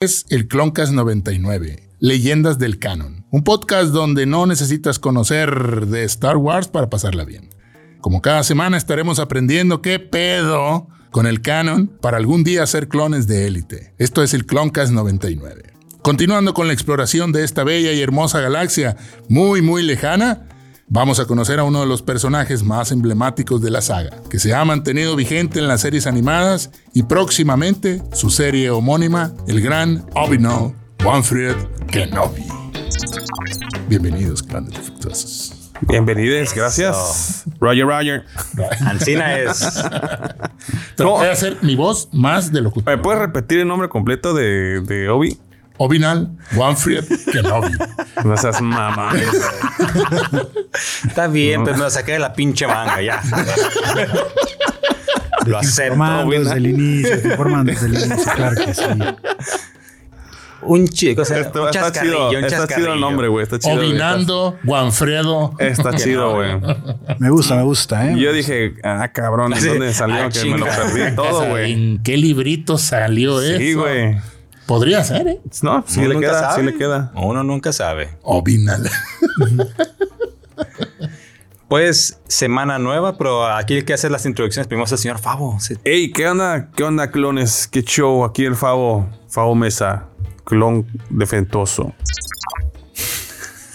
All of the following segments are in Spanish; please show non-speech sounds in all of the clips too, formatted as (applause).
es el Cloncast 99, Leyendas del Canon, un podcast donde no necesitas conocer de Star Wars para pasarla bien. Como cada semana estaremos aprendiendo qué pedo con el canon para algún día ser clones de élite. Esto es el Cloncast 99. Continuando con la exploración de esta bella y hermosa galaxia muy muy lejana, vamos a conocer a uno de los personajes más emblemáticos de la saga, que se ha mantenido vigente en las series animadas y próximamente su serie homónima, el gran Obi-Wan Wanfred Kenobi. Bienvenidos, grandes defectuosos. Bienvenidos, gracias. Roger, Roger. Ancina es. (laughs) Voy a hacer mi voz más de locutor. ¿Me puedes repetir el nombre completo de, de Obi? Obinal Wanfred Kenobi. No seas mamá. Está bien, pero me lo saqué de la pinche manga ya. lo acepto. Formando desde el inicio, estoy formando desde el inicio, claro que sí. Un chico, o sea, Esto- un está chido, un está chido el nombre, güey. Está chido. Obinando Wanfredo. Está chido, güey. Me gusta, me gusta, ¿eh? Y yo dije, ah, cabrón, ¿de dónde salió? Ah, que me lo perdí todo, (laughs) güey. ¿En qué librito salió eso? Sí, güey. Podría ser, ¿eh? No, sí Uno le queda, sabe. sí le queda. Uno nunca sabe. Obinal. (laughs) Pues semana nueva, pero aquí el que hace las introducciones primero es el señor Favo. Sí. Ey, ¿qué onda? ¿Qué onda, clones? ¿Qué show? Aquí el Favo, Favo Mesa, clon defentoso.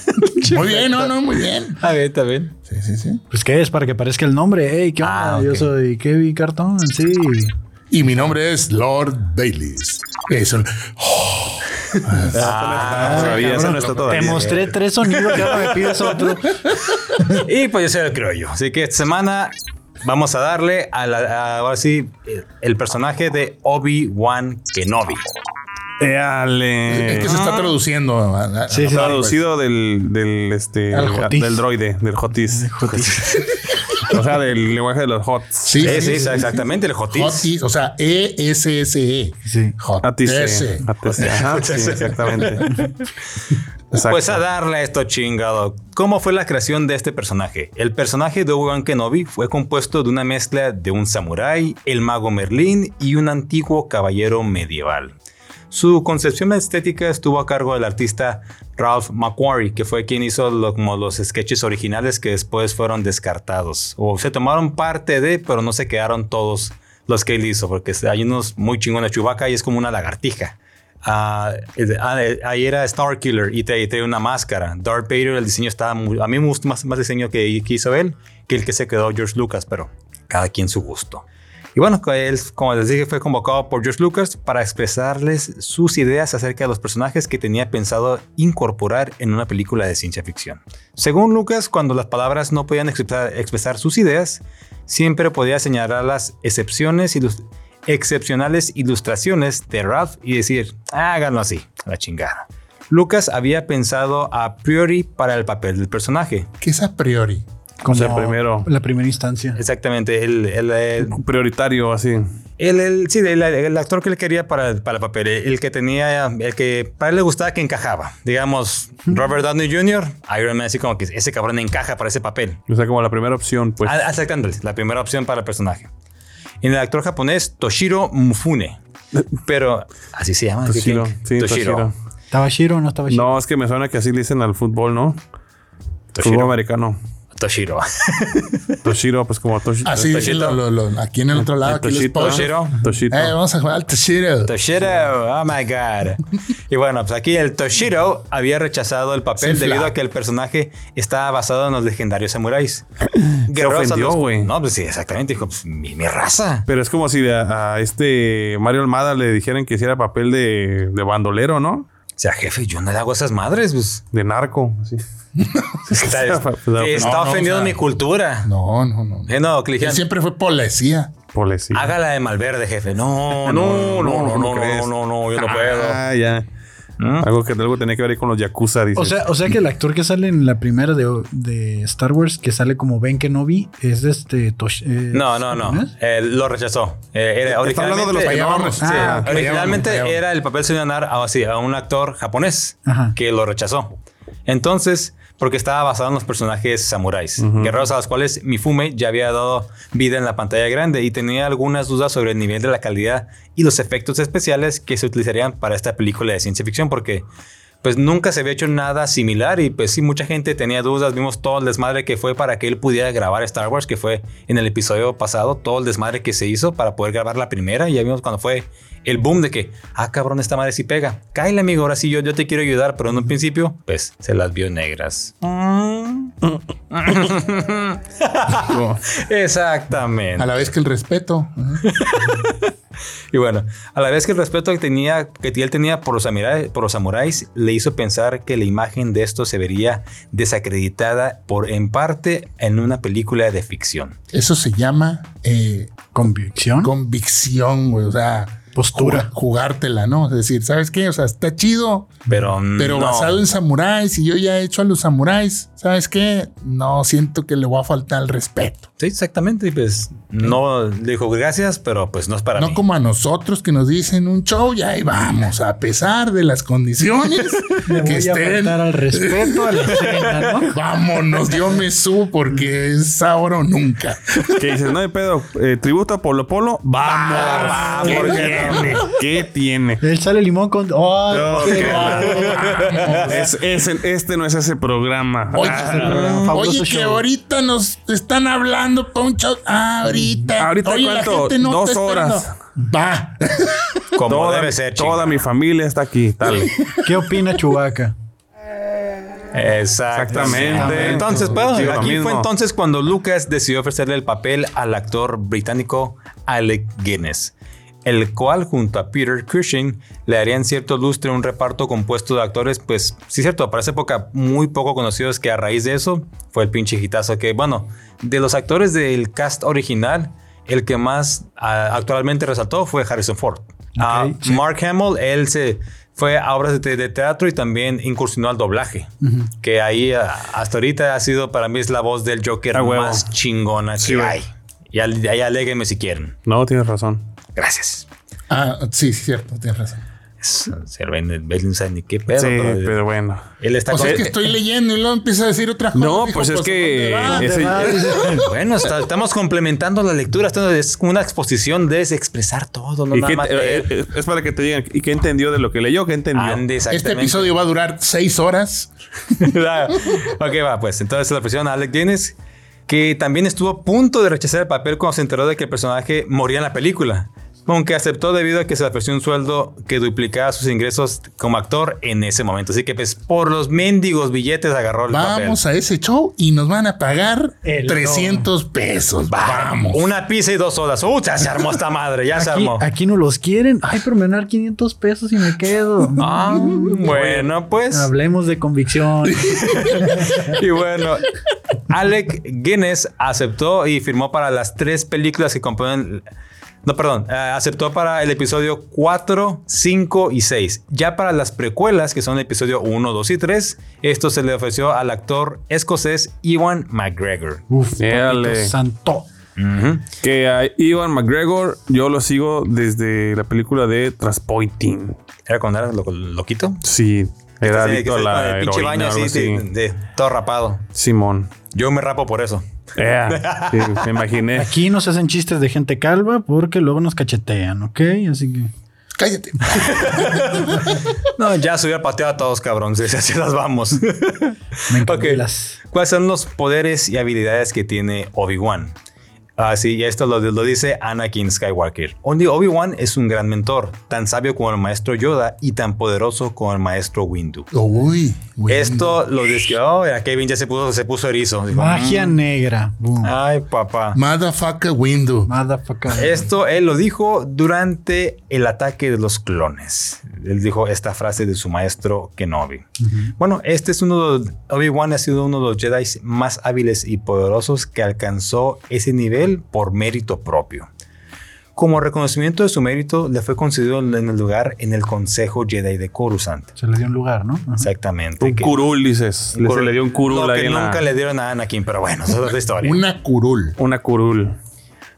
(laughs) muy bien, no, no, muy bien. Está bien, está bien. Sí, sí, sí. Pues qué es, para que parezca el nombre. Ey, ¿qué onda? Ah. Yo soy Kevin Cartón, sí. Y mi nombre es Lord Baileys. Es. Ah, sabía, eso no está Te mostré tres sonidos y ahora me pides otro. (laughs) Y pues yo soy el criollo. Así que esta semana vamos a darle a la, a- ahora sí, el- el personaje de Obi-Wan Kenobi. Éale. Es que se está traduciendo. a- a- Sí, sí. Traducido del, del, este, Al Jotis. del droide, del Jotis. (laughs) (laughs) o sea, del lenguaje de los Hots. Sí, Sí, sí, sí, sí, exactamente, el Jotis. Hotis, o sea, E-S-S-E. Sí. Ajá, (laughs) sí, exactamente. Exacto. (laughs) Pues a darle a esto chingado. ¿Cómo fue la creación de este personaje? El personaje de Obi-Wan Kenobi fue compuesto de una mezcla de un samurái, el mago Merlín y un antiguo caballero medieval. Su concepción estética estuvo a cargo del artista Ralph McQuarrie, que fue quien hizo los sketches originales que después fueron descartados. O se tomaron parte de, pero no se quedaron todos los que él hizo, porque hay unos muy chingones. Chewbacca y es como una lagartija. Ah, ah, ahí era Star Killer y trae una máscara. Darth Vader, el diseño estaba muy. A mí me gusta más, diseño que hizo él que el que se quedó George Lucas, pero cada quien su gusto. Y bueno, él, como les dije, fue convocado por George Lucas para expresarles sus ideas acerca de los personajes que tenía pensado incorporar en una película de ciencia ficción. Según Lucas, cuando las palabras no podían expresar, sus ideas, siempre podía señalar las excepciones y excepcionales ilustraciones de Ralph y decir, háganlo así, a la chingada. Lucas había pensado a priori para el papel del personaje. ¿Qué es a priori? Como sea, primero. La primera instancia. Exactamente, el, el, el- Prioritario, así. El, el- sí, el, el actor que él quería para, para el papel, el que tenía, el que para él le gustaba que encajaba. Digamos, Robert Downey Jr., Iron Man, así como que ese cabrón encaja para ese papel. O sea, como la primera opción, pues. Exactamente, la primera opción para el personaje. En el actor japonés, Toshiro Mufune. Pero así se llama. Toshiro. Sí, Toshiro. ¿Estaba Shiro o no estaba Shiro? No, es que me suena que así le dicen al fútbol, ¿no? Toshiro. Fútbol americano. Toshiro. (laughs) Toshiro, pues como Toshiro. Así lo- lo- lo- aquí en el otro lado. Aquí los Toshito. pollos. Toshiro. Toshito. Eh, vamos a jugar al Toshiro. Toshiro, oh my god. Y bueno, pues aquí el Toshiro había rechazado el papel Sí, debido a que el personaje estaba basado en los legendarios samuráis. (clears throat) A ofendió, los- güey. No, pues sí, exactamente. Dijo, pues, mi, mi raza. Pero es como si a, a este Mario Almada le dijeran que hiciera papel de, de bandolero, ¿no? O sea, jefe, yo no le hago esas madres, pues. De narco. Así. (laughs) Está, (laughs) está no, ofendiendo o sea- mi cultura. No, no, no. Eh, no, le Él siempre fue policía. Policía. hágala de Malverde, jefe. No, (laughs) no, no, no, no, no, no, no, yo no puedo. Ah, ya. Algo que algo tenía que ver con los Yakuza, dice. O sea, o sea que el actor que sale en la primera de, de Star Wars, que sale como Ben Kenobi, es de este Tosh. eh, No, no, no. Eh, lo rechazó. Eh, era, Está hablando de los. Sí, Ah, ok. originalmente era el papel se iba a dar a, así, a un actor japonés Ajá. que lo rechazó. Entonces, porque estaba basado en los personajes samuráis, guerreros a los cuales Mifume ya había dado vida en la pantalla grande y tenía algunas dudas sobre el nivel de la calidad y los efectos especiales que se utilizarían para esta película de ciencia ficción, porque pues nunca se había hecho nada similar y pues sí, mucha gente tenía dudas. Vimos todo el desmadre que fue para que él pudiera grabar Star Wars, que fue en el episodio pasado, todo el desmadre que se hizo para poder grabar la primera. Y ya vimos cuando fue el boom de que, ah, cabrón, esta madre sí pega. Cállate, amigo, ahora sí yo, yo te quiero ayudar, pero en un principio, pues se las vio negras. (laughs) Exactamente. A la vez que el respeto. Y bueno, a la vez que el respeto que, tenía, que él tenía por los, samuráis, por los samuráis le hizo pensar que la imagen de esto se vería desacreditada por en parte en una película de ficción. Eso se llama eh, Convicción. convicción, güey. O sea, Postura. ju- jugártela, ¿no? Es decir, ¿sabes qué? O sea, está chido, Pero, pero no. basado en samuráis y yo ya he hecho a los samuráis, ¿sabes qué? No siento que le voy a faltar el respeto. Sí, exactamente. Y pues no le dijo gracias, pero pues no es para no mí. como a nosotros que nos dicen un show y ahí vamos, a pesar de las condiciones (laughs) Le que voy estén. al respeto a la escena, ¿no? (laughs) Vámonos, yo me subo porque es ahora o nunca. Que dices, no hay pedo, eh, tributo a Polo Polo. Vamos. vamos, ¿Qué ¿por qué tiene? ¿Qué tiene? Él sale limón con. ¡Oh! qué bárbaro! (laughs) Es- es el- este no es ese programa. Oye, que show. ahorita nos están hablando pa' un show. Ah, ahorita. ¿Ahorita Oye, la gente no Dos horas. esperando. Va. (laughs) Como toda, debe ser, toda mi familia está aquí. Dale. (laughs) ¿Qué opina Chubaca? Exactamente. Exactamente. Entonces, pues, aquí mismo. fue entonces cuando Lucas decidió ofrecerle el papel al actor británico Alec Guinness, el cual junto a Peter Cushing le darían cierto lustre a un reparto compuesto de actores, pues sí cierto, para esa época muy poco conocidos que a raíz de eso fue el pinche hitazo que, bueno, de los actores del cast original, el que más actualmente resaltó fue Harrison Ford. Ah, sí. Mark Hamill, él se fue a obras de, de teatro y también incursionó al doblaje. Que ahí ah, hasta ahorita ha sido para mí es la voz del Joker más chingona Sí, que hay. Y al- ahí aléguenme si quieren. No, tienes razón. Gracias. Ah, sí, cierto, tienes razón. Se ni qué pedo. sí, pero, pero bueno. él está O sea, con- es que estoy leyendo y luego empieza a decir otra cosa. No, Dijo, pues es que ¿dónde va? ese- (laughs) Bueno, está- estamos complementando la lectura. Esto es como una exposición de expresar todo, no ¿Y nada qué- más eh, eh, es para que te digan, ¿y qué entendió de lo que leyó? ¿Qué entendió? Ande, Este episodio va a durar seis horas. (laughs) ok, va, pues entonces la presión a Alec Guinness, que también estuvo a punto de rechazar el papel cuando se enteró de que el personaje moría en la película. Aunque aceptó debido a que se le ofreció un sueldo que duplicaba sus ingresos como actor en ese momento. Así que, pues, por los mendigos billetes agarró el Vamos a ese show y nos van a pagar El 300 pesos. Vamos. Una pizza y dos sodas. ¡Uh! Ya se armó esta madre, ya se armó. aquí no los quieren. Ay, pero me van a dar 500 pesos y me quedo. (laughs) Ah, bueno, pues. Hablemos de convicción. (laughs) Y bueno, Alec Guinness aceptó y firmó para las tres películas que componen. No, perdón, eh, aceptó para el episodio 4, 5 y 6. Ya para las precuelas, que son el episodio 1, 2 y 3, esto se le ofreció al actor escocés Ewan McGregor. Uf, santo. Que a Ivan McGregor yo lo sigo desde la película de Transpointing. ¿Era cuando era lo- loquito? Sí, era Sí, que adicto a la el pinche heroína baño así. de, de- todo rapado. Simón. Yo me rapo por eso. Ea, (laughs) sí, me imaginé. Aquí no se hacen chistes de gente calva porque luego nos cachetean, ¿ok? Así que. Cállate. (laughs) No, ya se hubiera pateado a todos, cabrón. Si así las vamos. Me (laughs) Ok. encantan las. ¿Cuáles son los poderes y habilidades que tiene Obi-Wan? Ah, sí, y esto lo, lo dice Anakin Skywalker. Obi- Obi-Wan es un gran mentor, tan sabio como el maestro Yoda y tan poderoso como el maestro Windu. Uy. Esto lo describió. Oh, ya Kevin ya se puso, se puso erizo. Dijo, Magia "Mm, negra. Boom. Ay, papá. Motherfucker window. Motherfucker. Esto él lo dijo durante el ataque de los clones. Él dijo esta frase de su maestro Kenobi. Bueno, este es uno de los, Obi-Wan ha sido uno de los Jedi más hábiles y poderosos que alcanzó ese nivel por mérito propio. Como reconocimiento de su mérito, le fue concedido en el lugar en el Consejo Jedi de Coruscant. Se le dio un lugar, ¿no? Ajá. Exactamente. Un que- curul, dices. un Le- curul. Se le dio un curul Lo que la- nunca le dieron a Anakin, pero bueno, esa es otra historia. Una curul. Una curul.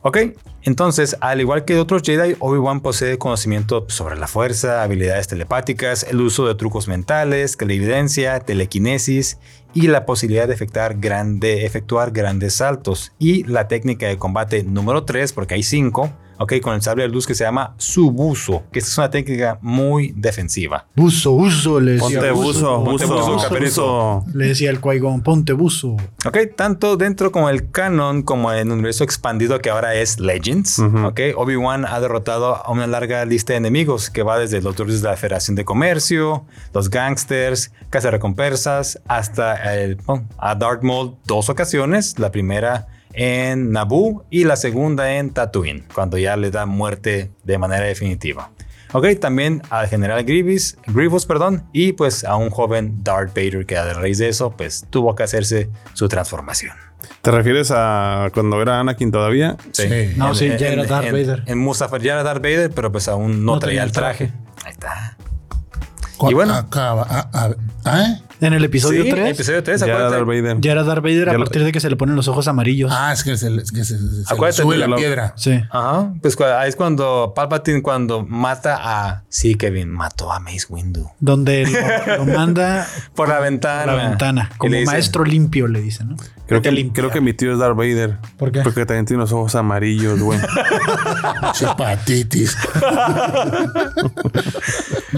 Ok, entonces, al igual que otros Jedi, Obi-Wan posee conocimiento sobre la fuerza, habilidades telepáticas, el uso de trucos mentales, clarividencia, telequinesis y la posibilidad de efectuar, efectuar grandes saltos. Y la técnica de combate número 3, porque hay 5, ok, con el sable de luz que se llama Subuso, que esta es una técnica muy defensiva. Buzo, buzo, le decía. Ponte buzo, buzo, buzo, buzo. Le decía el Qui-Gon, ponte buzo. Ok, tanto dentro como el canon, como en el universo expandido que ahora es Legends, ok, Obi-Wan ha derrotado a una larga lista de enemigos que va desde los droides de la Federación de Comercio, los gangsters, recompensas, hasta el, a Darth Maul dos ocasiones, la primera en Naboo y la segunda en Tatooine, cuando ya le da muerte de manera definitiva. Ok, también al general Grievous, Grievous, perdón, y pues a un joven Darth Vader que a raíz de eso, pues tuvo que hacerse su transformación. ¿Te refieres a cuando era Anakin todavía? Sí. No, sí, ya era Darth en- Vader. En Mustafar ya era Darth Vader, pero pues aún no, No traía el traje. Ahí está. Y bueno. acaba- ah, ah, ¿ah? En el episodio Sí, 3 episodio 3, Ya era acuérdate. Darth Vader. ya era Darth Vader a lo- partir de que se le ponen los ojos amarillos. Ah, es que se, es que se, se- se le Acuérdate sube de la lo- piedra. Sí. Ajá, pues ahí es cuando Palpatine cuando mata a... Sí, Kevin, mató a Mace Windu. Donde lo, lo (laughs) manda Por la ventana. la ventana. Como maestro limpio, le dicen, ¿no? Creo que, limpiar. creo que mi tío es Darth Vader. ¿Por qué? Porque también tiene los ojos amarillos, güey. (laughs) Chupatitis. (laughs)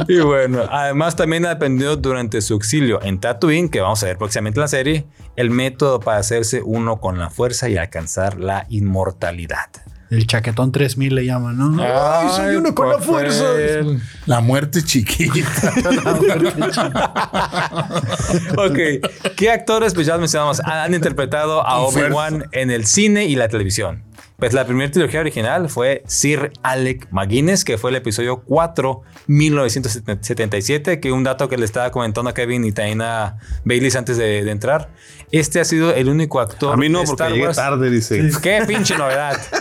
Y bueno, además también aprendió durante su exilio en Tatooine, que vamos a ver próximamente en la serie, el método para hacerse uno con la fuerza y alcanzar la inmortalidad. El chaquetón 3000 le llaman, ¿no? ¡Ay, soy uno con la fuerza! (laughs) La muerte chiquita. ok, ¿qué actores, pues ya lo mencionamos, han interpretado a. Obi-Wan en el cine y la televisión? Pues la primera trilogía original fue Sir Alec McGuinness, que fue el episodio 4, 1977, que un dato que le estaba comentando a Kevin y también a Baileys antes de, de entrar. Este ha sido el único actor A mí no, de porque Star llegué Wars. tarde, dice. ¡Qué pinche novedad! (laughs)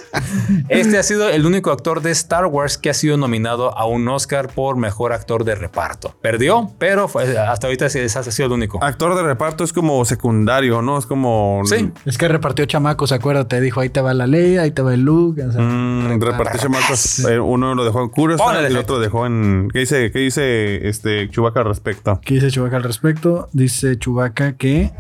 Este ha sido el único actor de Star Wars que ha sido nominado a un Oscar por mejor actor de reparto. Perdió, pero fue- hasta ahorita ese ese ha sido el único. Actor de reparto es como secundario, ¿no? Es como... Sí. Es que repartió chamacos, acuérdate. Dijo, ahí te va la ley, ahí te va el look. o sea, Mm, repartió chamacos. Eh, uno lo dejó en Curas Ponle y el otro dejó en. ¿Qué dice, qué dice este Chubaca al respecto? ¿Qué dice Chubaca al respecto? Dice Chubaca que...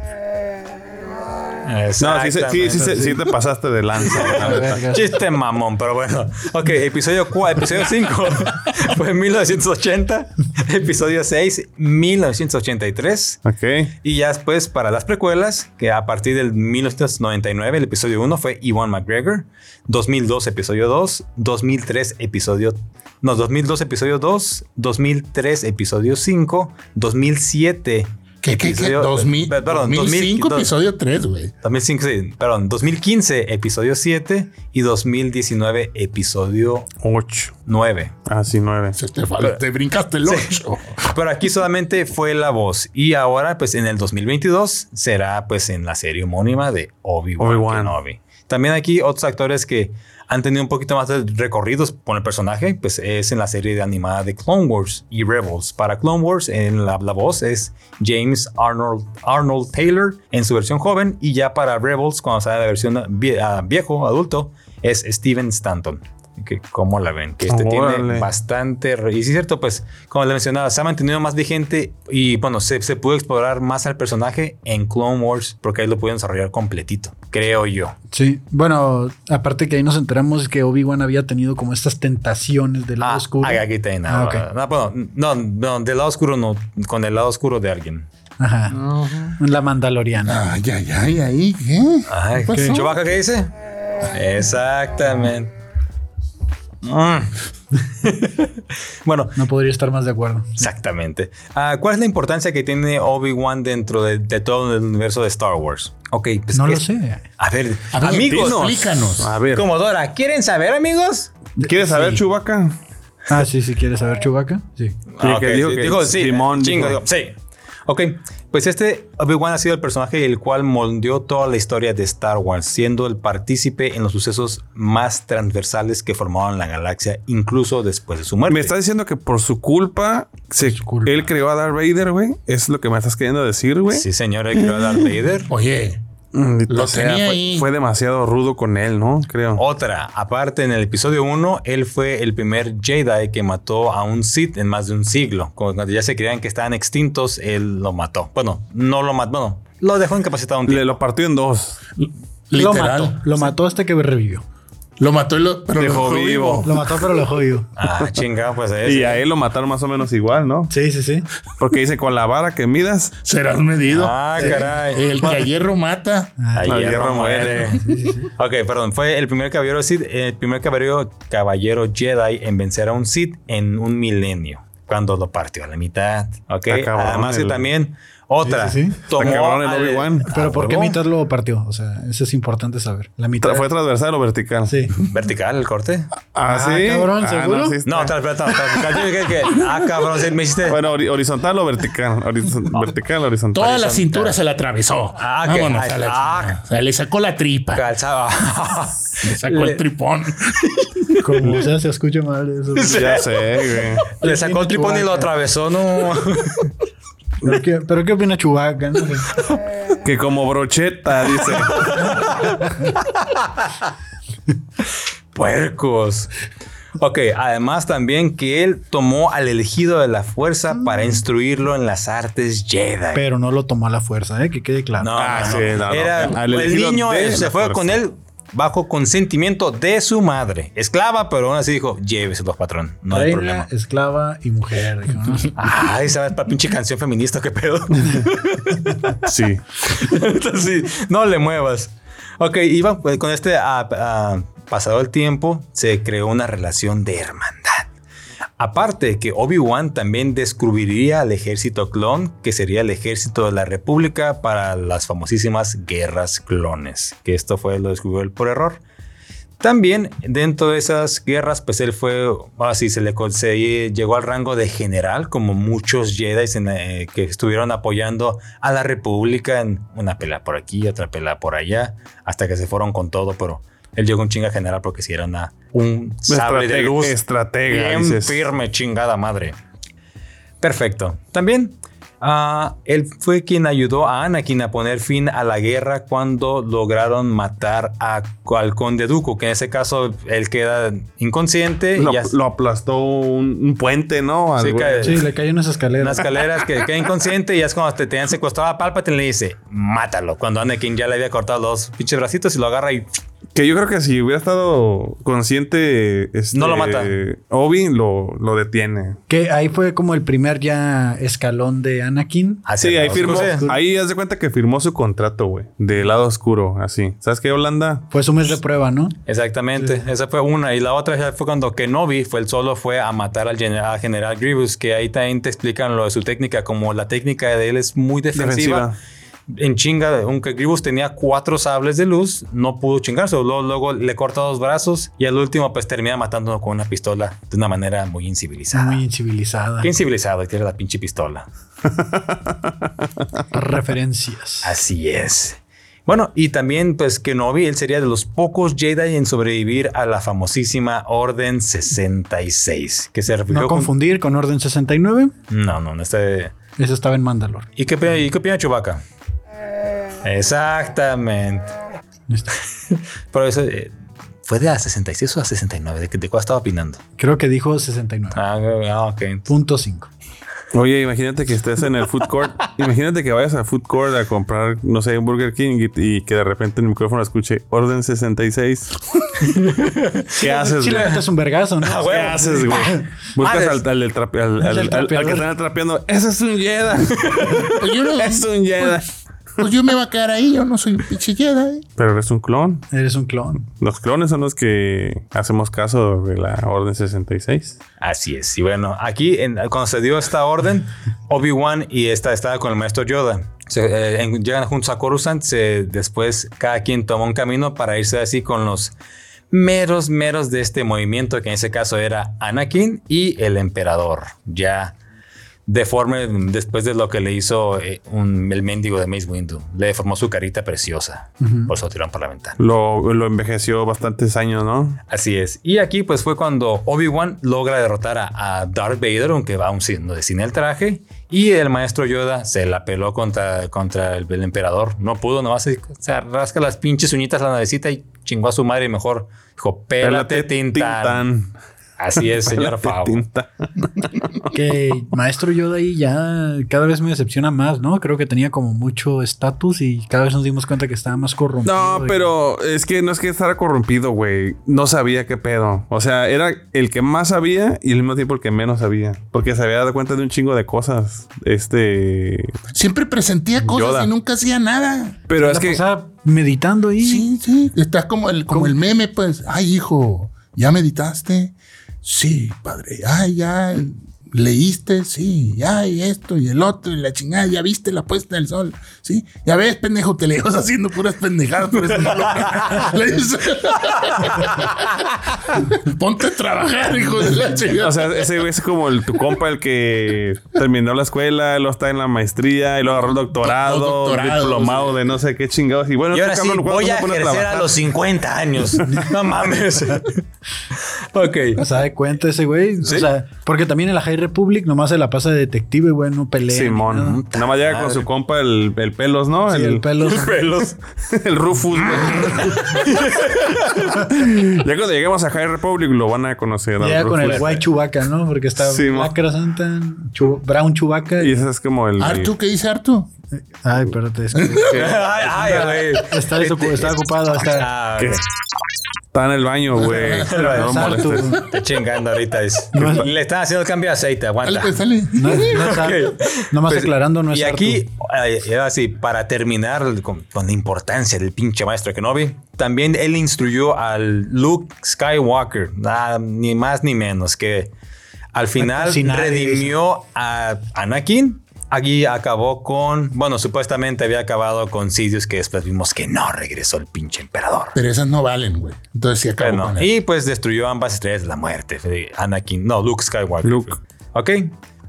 No, sí, sí, sí, sí, sí, sí te pasaste de lanza. (laughs) Chiste mamón, pero bueno. Ok, episodio 4, episodio 5 (laughs) fue en 1980. Episodio 6, 1983. ok. Y ya después para las precuelas, que a partir del 1999 el episodio 1 fue Ewan McGregor, 2002 episodio 2, 2003 episodio no, 2002 episodio 2, 2003 episodio 5, 2007 ¿Qué, qué, qué? episodio- 2000, pe- perdón, 2005, 2000, episodio 3, güey. 2005, sí, perdón, 2015 episodio 7 y 2019 episodio Ocho. 9. Ah, sí, nueve. Se te, fal- te brincaste el 8. Pero aquí solamente fue la voz. Y ahora, pues en el 2022, será pues en la serie homónima de Obi-Wan Obi-Wan. Kenobi. También aquí otros actores que han tenido un poquito más de recorridos con el personaje, pues es en la serie de animada de Clone Wars y Rebels. Para Clone Wars, en la, voz es James Arnold, Arnold Taylor en su versión joven. Y ya para Rebels, cuando sale la versión vie- ah, viejo, adulto, es Steven Stanton. Que, ¿Cómo la ven? Que este tiene Órale. bastante. re- Y sí, es cierto, pues, como le mencionaba, se ha mantenido más vigente y bueno, se, se pudo explorar más al personaje en Clone Wars porque ahí lo pudieron desarrollar completito, creo yo. Sí, bueno, aparte que ahí nos enteramos que Obi-Wan había tenido como estas tentaciones del lado Ah, oscuro. ah, aquí está. No, Ah, ok. no, bueno, no, no, del lado oscuro no, con el lado oscuro de alguien. Ajá. La Mandaloriana. Ay, ay, ay, ahí, ¿qué? Ay, ¿Qué pasó? ¿Chewbacca qué dice? Exactamente. Mm. (laughs) bueno, No podría estar más de acuerdo. Exactamente. Ah, ¿Cuál es la importancia que tiene Obi-Wan dentro de, de todo el universo de Star Wars? Ok, pues no ¿qué- lo sé. A ver, A ver, amigos, explícanos. A ver. Comodora, ¿quieren saber, amigos? ¿Quieres saber, Chubaca? Ah, sí, si quieres saber Chubaca. Sí. Ah, dijo sí, que dijo, sí, Simón chingo, dijo. sí. Ok, pues este Obi-Wan ha sido el personaje el cual moldeó toda la historia de Star Wars, siendo el partícipe en los sucesos más transversales que formaron la galaxia, incluso después de su muerte. Me estás diciendo que por su culpa, se- su culpa. él creó a Darth Vader, güey. Es lo que me estás queriendo decir, güey. Sí, señor, él creó a Darth Vader. Oye, Maldita Lo sea, tenía fue, ahí. fue demasiado rudo con él, ¿no? Creo. Otra, aparte en el episodio 1, él fue el primer Jedi que mató a un Sith en más de un siglo. Cuando ya se creían que estaban extintos, él lo mató. Bueno, no lo mató, bueno, lo dejó incapacitado un Le tiempo. lo partió en dos. Lo Literal. mató. Lo mató hasta que revivió. Lo mató y lo, pero lo Dejó dejó vivo. Lo mató, pero lo dejó vivo. Ah, chingado, pues es. Y a él lo mataron más o menos igual, ¿no? Sí, sí, sí. Porque dice, con la vara que midas, Serás medido. Ah, caray. El que a hierro mata. Ahí La hierro hierro muere. Ok, perdón. Fue el primer caballero Sith, el primer caballero, caballero Jedi en vencer a un Sith en un milenio. Cuando lo partió a la mitad. Ok. Cabrón Además que el- también otra. Sí, sí, sí. Tomó Está cabrón el al- Obi-Wan. Pero Ah, ¿por qué mitad lo partió? O sea, eso es importante saber. La mitad. ¿fue transversal o vertical? Sí. Vertical el corte. Ah, Ah, sí. cabrón, Ah, ¿seguro? está. No. ¿Qué, qué? Ah, cabrón, sí, me hiciste. Bueno, ori- horizontal o vertical. Horizon- vertical o horizontal. Toda la cintura se la atravesó. Ah, que- Vámonos ay, a la ah. chingada. O sea, le sacó la tripa. Calzaba. Le sacó Le- el tripón. Como sea, se escucha mal eso. Ya sé, güey. Le sacó el tripón y lo atravesó, no. ¿Pero qué, pero qué opina Chubaca? No? Que como brocheta, dice. Puercos. Ok, además también que él tomó al elegido de la fuerza para instruirlo en las artes Jedi. Pero no lo tomó a la fuerza, ¿eh? Que quede claro. No, Ah, no, sí, no. no, no. Era Al el niño se fue fuerza. con él bajo consentimiento de su madre, esclava, pero aún así dijo, lléveselos, patrón, no hay Reina, problema. esclava y mujer. dijo, ¿no? (laughs) Ay, ¿sabes para pinche canción feminista qué pedo? (laughs) Sí. Entonces, no le muevas. Ok, iba pues, con este ah, ah, pasado el tiempo, se creó una relación de hermandad. Aparte que Obi-Wan también descubriría al ejército clon, que sería el ejército de la República para las famosísimas guerras clones, que esto fue lo descubrió él por error. También dentro de esas guerras, pues él fue, así se le se llegó al rango de general, como muchos Jedi eh, que estuvieron apoyando a la República en una pelea por aquí, otra pelea por allá, hasta que se fueron con todo, pero él llegó un chinga general porque si era una, un sable de Estratega- luz estratega, bien dices. firme, chingada madre. Perfecto. También ah, él fue quien ayudó a Anakin a poner fin a la guerra cuando lograron matar a, al conde Dooku, que en ese caso él queda inconsciente. Lo, y ya- lo aplastó un, un puente, ¿no? Sí, cae- Sí, le cayó unas escaleras. escaleras que queda inconsciente y ya es cuando te tenían secuestrado a Palpatine le dice, mátalo. Cuando Anakin ya le había cortado los pinches bracitos y lo agarra y Que yo creo que si hubiera estado consciente, este, No lo mata. Obi lo, lo detiene. Que ahí fue como el primer ya escalón de Anakin. hacia Sí, ahí firmó. oscuro. Ahí haz de cuenta que firmó su contrato, güey. Del lado oscuro, así. ¿Sabes qué, Holanda? Fue su mes de prueba, ¿no? Exactamente, esa fue una. Y la otra ya fue cuando Kenobi fue el solo fue a matar al general, al general Grievous, que ahí también te explican lo de su técnica, como la técnica de él es muy defensiva. Defensiva. En chinga, aunque Grievous tenía cuatro sables de luz, no pudo chingarse. Luego, luego le corta dos brazos y al último pues termina matándolo con una pistola de una manera muy incivilizada. Muy incivilizada. Qué incivilizado que tiene la pinche pistola. (laughs) Referencias. Así es. Bueno, y también pues Kenobi, él sería de los pocos Jedi en sobrevivir a la famosísima Orden 66, que se refirió No con- confundir con Orden 69. No, no, no este... Eso estaba en Mandalor. ¿Y qué, y qué opina Chewbacca? Exactamente. (laughs) Pero eso... eh, ¿Fue de a 66 o a 69? ¿De, qué- de cuál estaba opinando? Creo que dijo 69. Ah, ah, ok. Punto 5. Oye, imagínate que estés en el food court. (laughs) imagínate que vayas al food court a comprar, no sé, un Burger King y, y que de repente en el micrófono escuche orden 66. (laughs) ¿Qué haces, Sí, güey? metes un vergazo, ¿no? Ah, ¿Qué haces, güey? Buscas Ah, al, al, al, al- Al del al- al que están trapeando. Ese es un Jedi. Pues yo, no, es un Jedi. Pues yo me va a quedar ahí. Yo no soy un pinche Jedi. Pero eres un clon. Eres un clon. Los clones son los que hacemos caso de la orden 66. Así es. Y bueno, aquí en- cuando se dio esta orden, (laughs) Obi-Wan y esta estaba con el maestro Yoda. Se, eh, en- llegan juntos a Coruscant. se- después cada quien toma un camino para irse así con los meros, meros de este movimiento, que en ese caso era Anakin y el emperador. Ya deforme después de lo que le hizo eh, un- el mendigo de Mace Windu. Le deformó su carita preciosa. Por por la ventana. Lo, lo envejeció bastantes años, ¿no? Así es. Y aquí pues fue cuando Obi-Wan logra derrotar a, a Darth Vader, aunque va aún sin, sin el traje. Y el maestro Yoda se la peló contra, contra el, el emperador. No pudo, nomás se, se rasca las pinches uñitas a la navecita y chingó a su madre y mejor dijo, pélate, Tintán. Así es, señor. Tintán. Que Maestro Yoda ahí ya cada vez me decepciona más, ¿no? Creo que tenía como mucho estatus y cada vez nos dimos cuenta que estaba más corrompido. No, y- pero es que no es que estara corrompido, güey. No sabía qué pedo. O sea, era el que más sabía y al mismo tiempo el que menos sabía. Porque se había dado cuenta de un chingo de cosas. Este. Siempre presentía cosas Yoda. y nunca hacía nada. Pero es que. pasaba meditando ahí. Sí, sí. Está como el, como el meme, pues. Ay, hijo, ¿ya meditaste? Sí, padre. Ay, ya leíste, sí. Ay, esto y el otro y la chingada. Ya viste la puesta del sol. Sí. Ya ves, pendejo, te lejos haciendo puras pendejadas. Por eso no lo (laughs) Le dice, (laughs) Ponte a trabajar, hijo de la chingada. O sea, ese güey es como el, tu compa, el que terminó la escuela, luego está en la maestría y luego agarró el doctorado, Dos doctorados, diplomado sí. de no sé qué chingados. Y bueno, Y ahora este sí, cabrón, ¿cuándo voy a ejercer a trabajar? los 50 años. (laughs) No mames. ok. O sea, de cuenta ese güey. O sea, porque también en la High Republic nomás se la pasa de detective, güey, no pelea. nada. Simón. Nada más llega con su compa el, el pelos, ¿no? Sí, el pelos. (laughs) pelos. el Rufus, güey. ya cuando lleguemos a High Republic lo van a conocer. Llega con el. White Chewbacca, ¿no? Porque está Sí. Black Santa, Brown Chewbacca. Y ese es como el. Artu, ¿qué dice Artu? Ay, espérate, es que (laughs) ay, ay, güey. está, ocupado. Está, ¿Qué? Está en el baño, (laughs) güey. No molestes. Estoy (laughs) chingando ahorita. es- No es- Le están haciendo el cambio de aceite, Dale, aguanta. pues, dale. No es, no es (laughs) Artu. Nomás Pues, aclarando, no es Y Artu. aquí, así, para terminar con, con la importancia del pinche maestro Kenobi, también él instruyó al Luke Skywalker, nada, ni más ni menos, que al final redimió a Anakin. Aquí acabó con, bueno, supuestamente había acabado con Sidious, que después vimos que no regresó el pinche emperador. Pero esas no valen, güey. Entonces sí acabó Bueno, con él. y pues destruyó ambas estrellas de la muerte. Anakin, no, Luke Skywalker. Luke. Ok.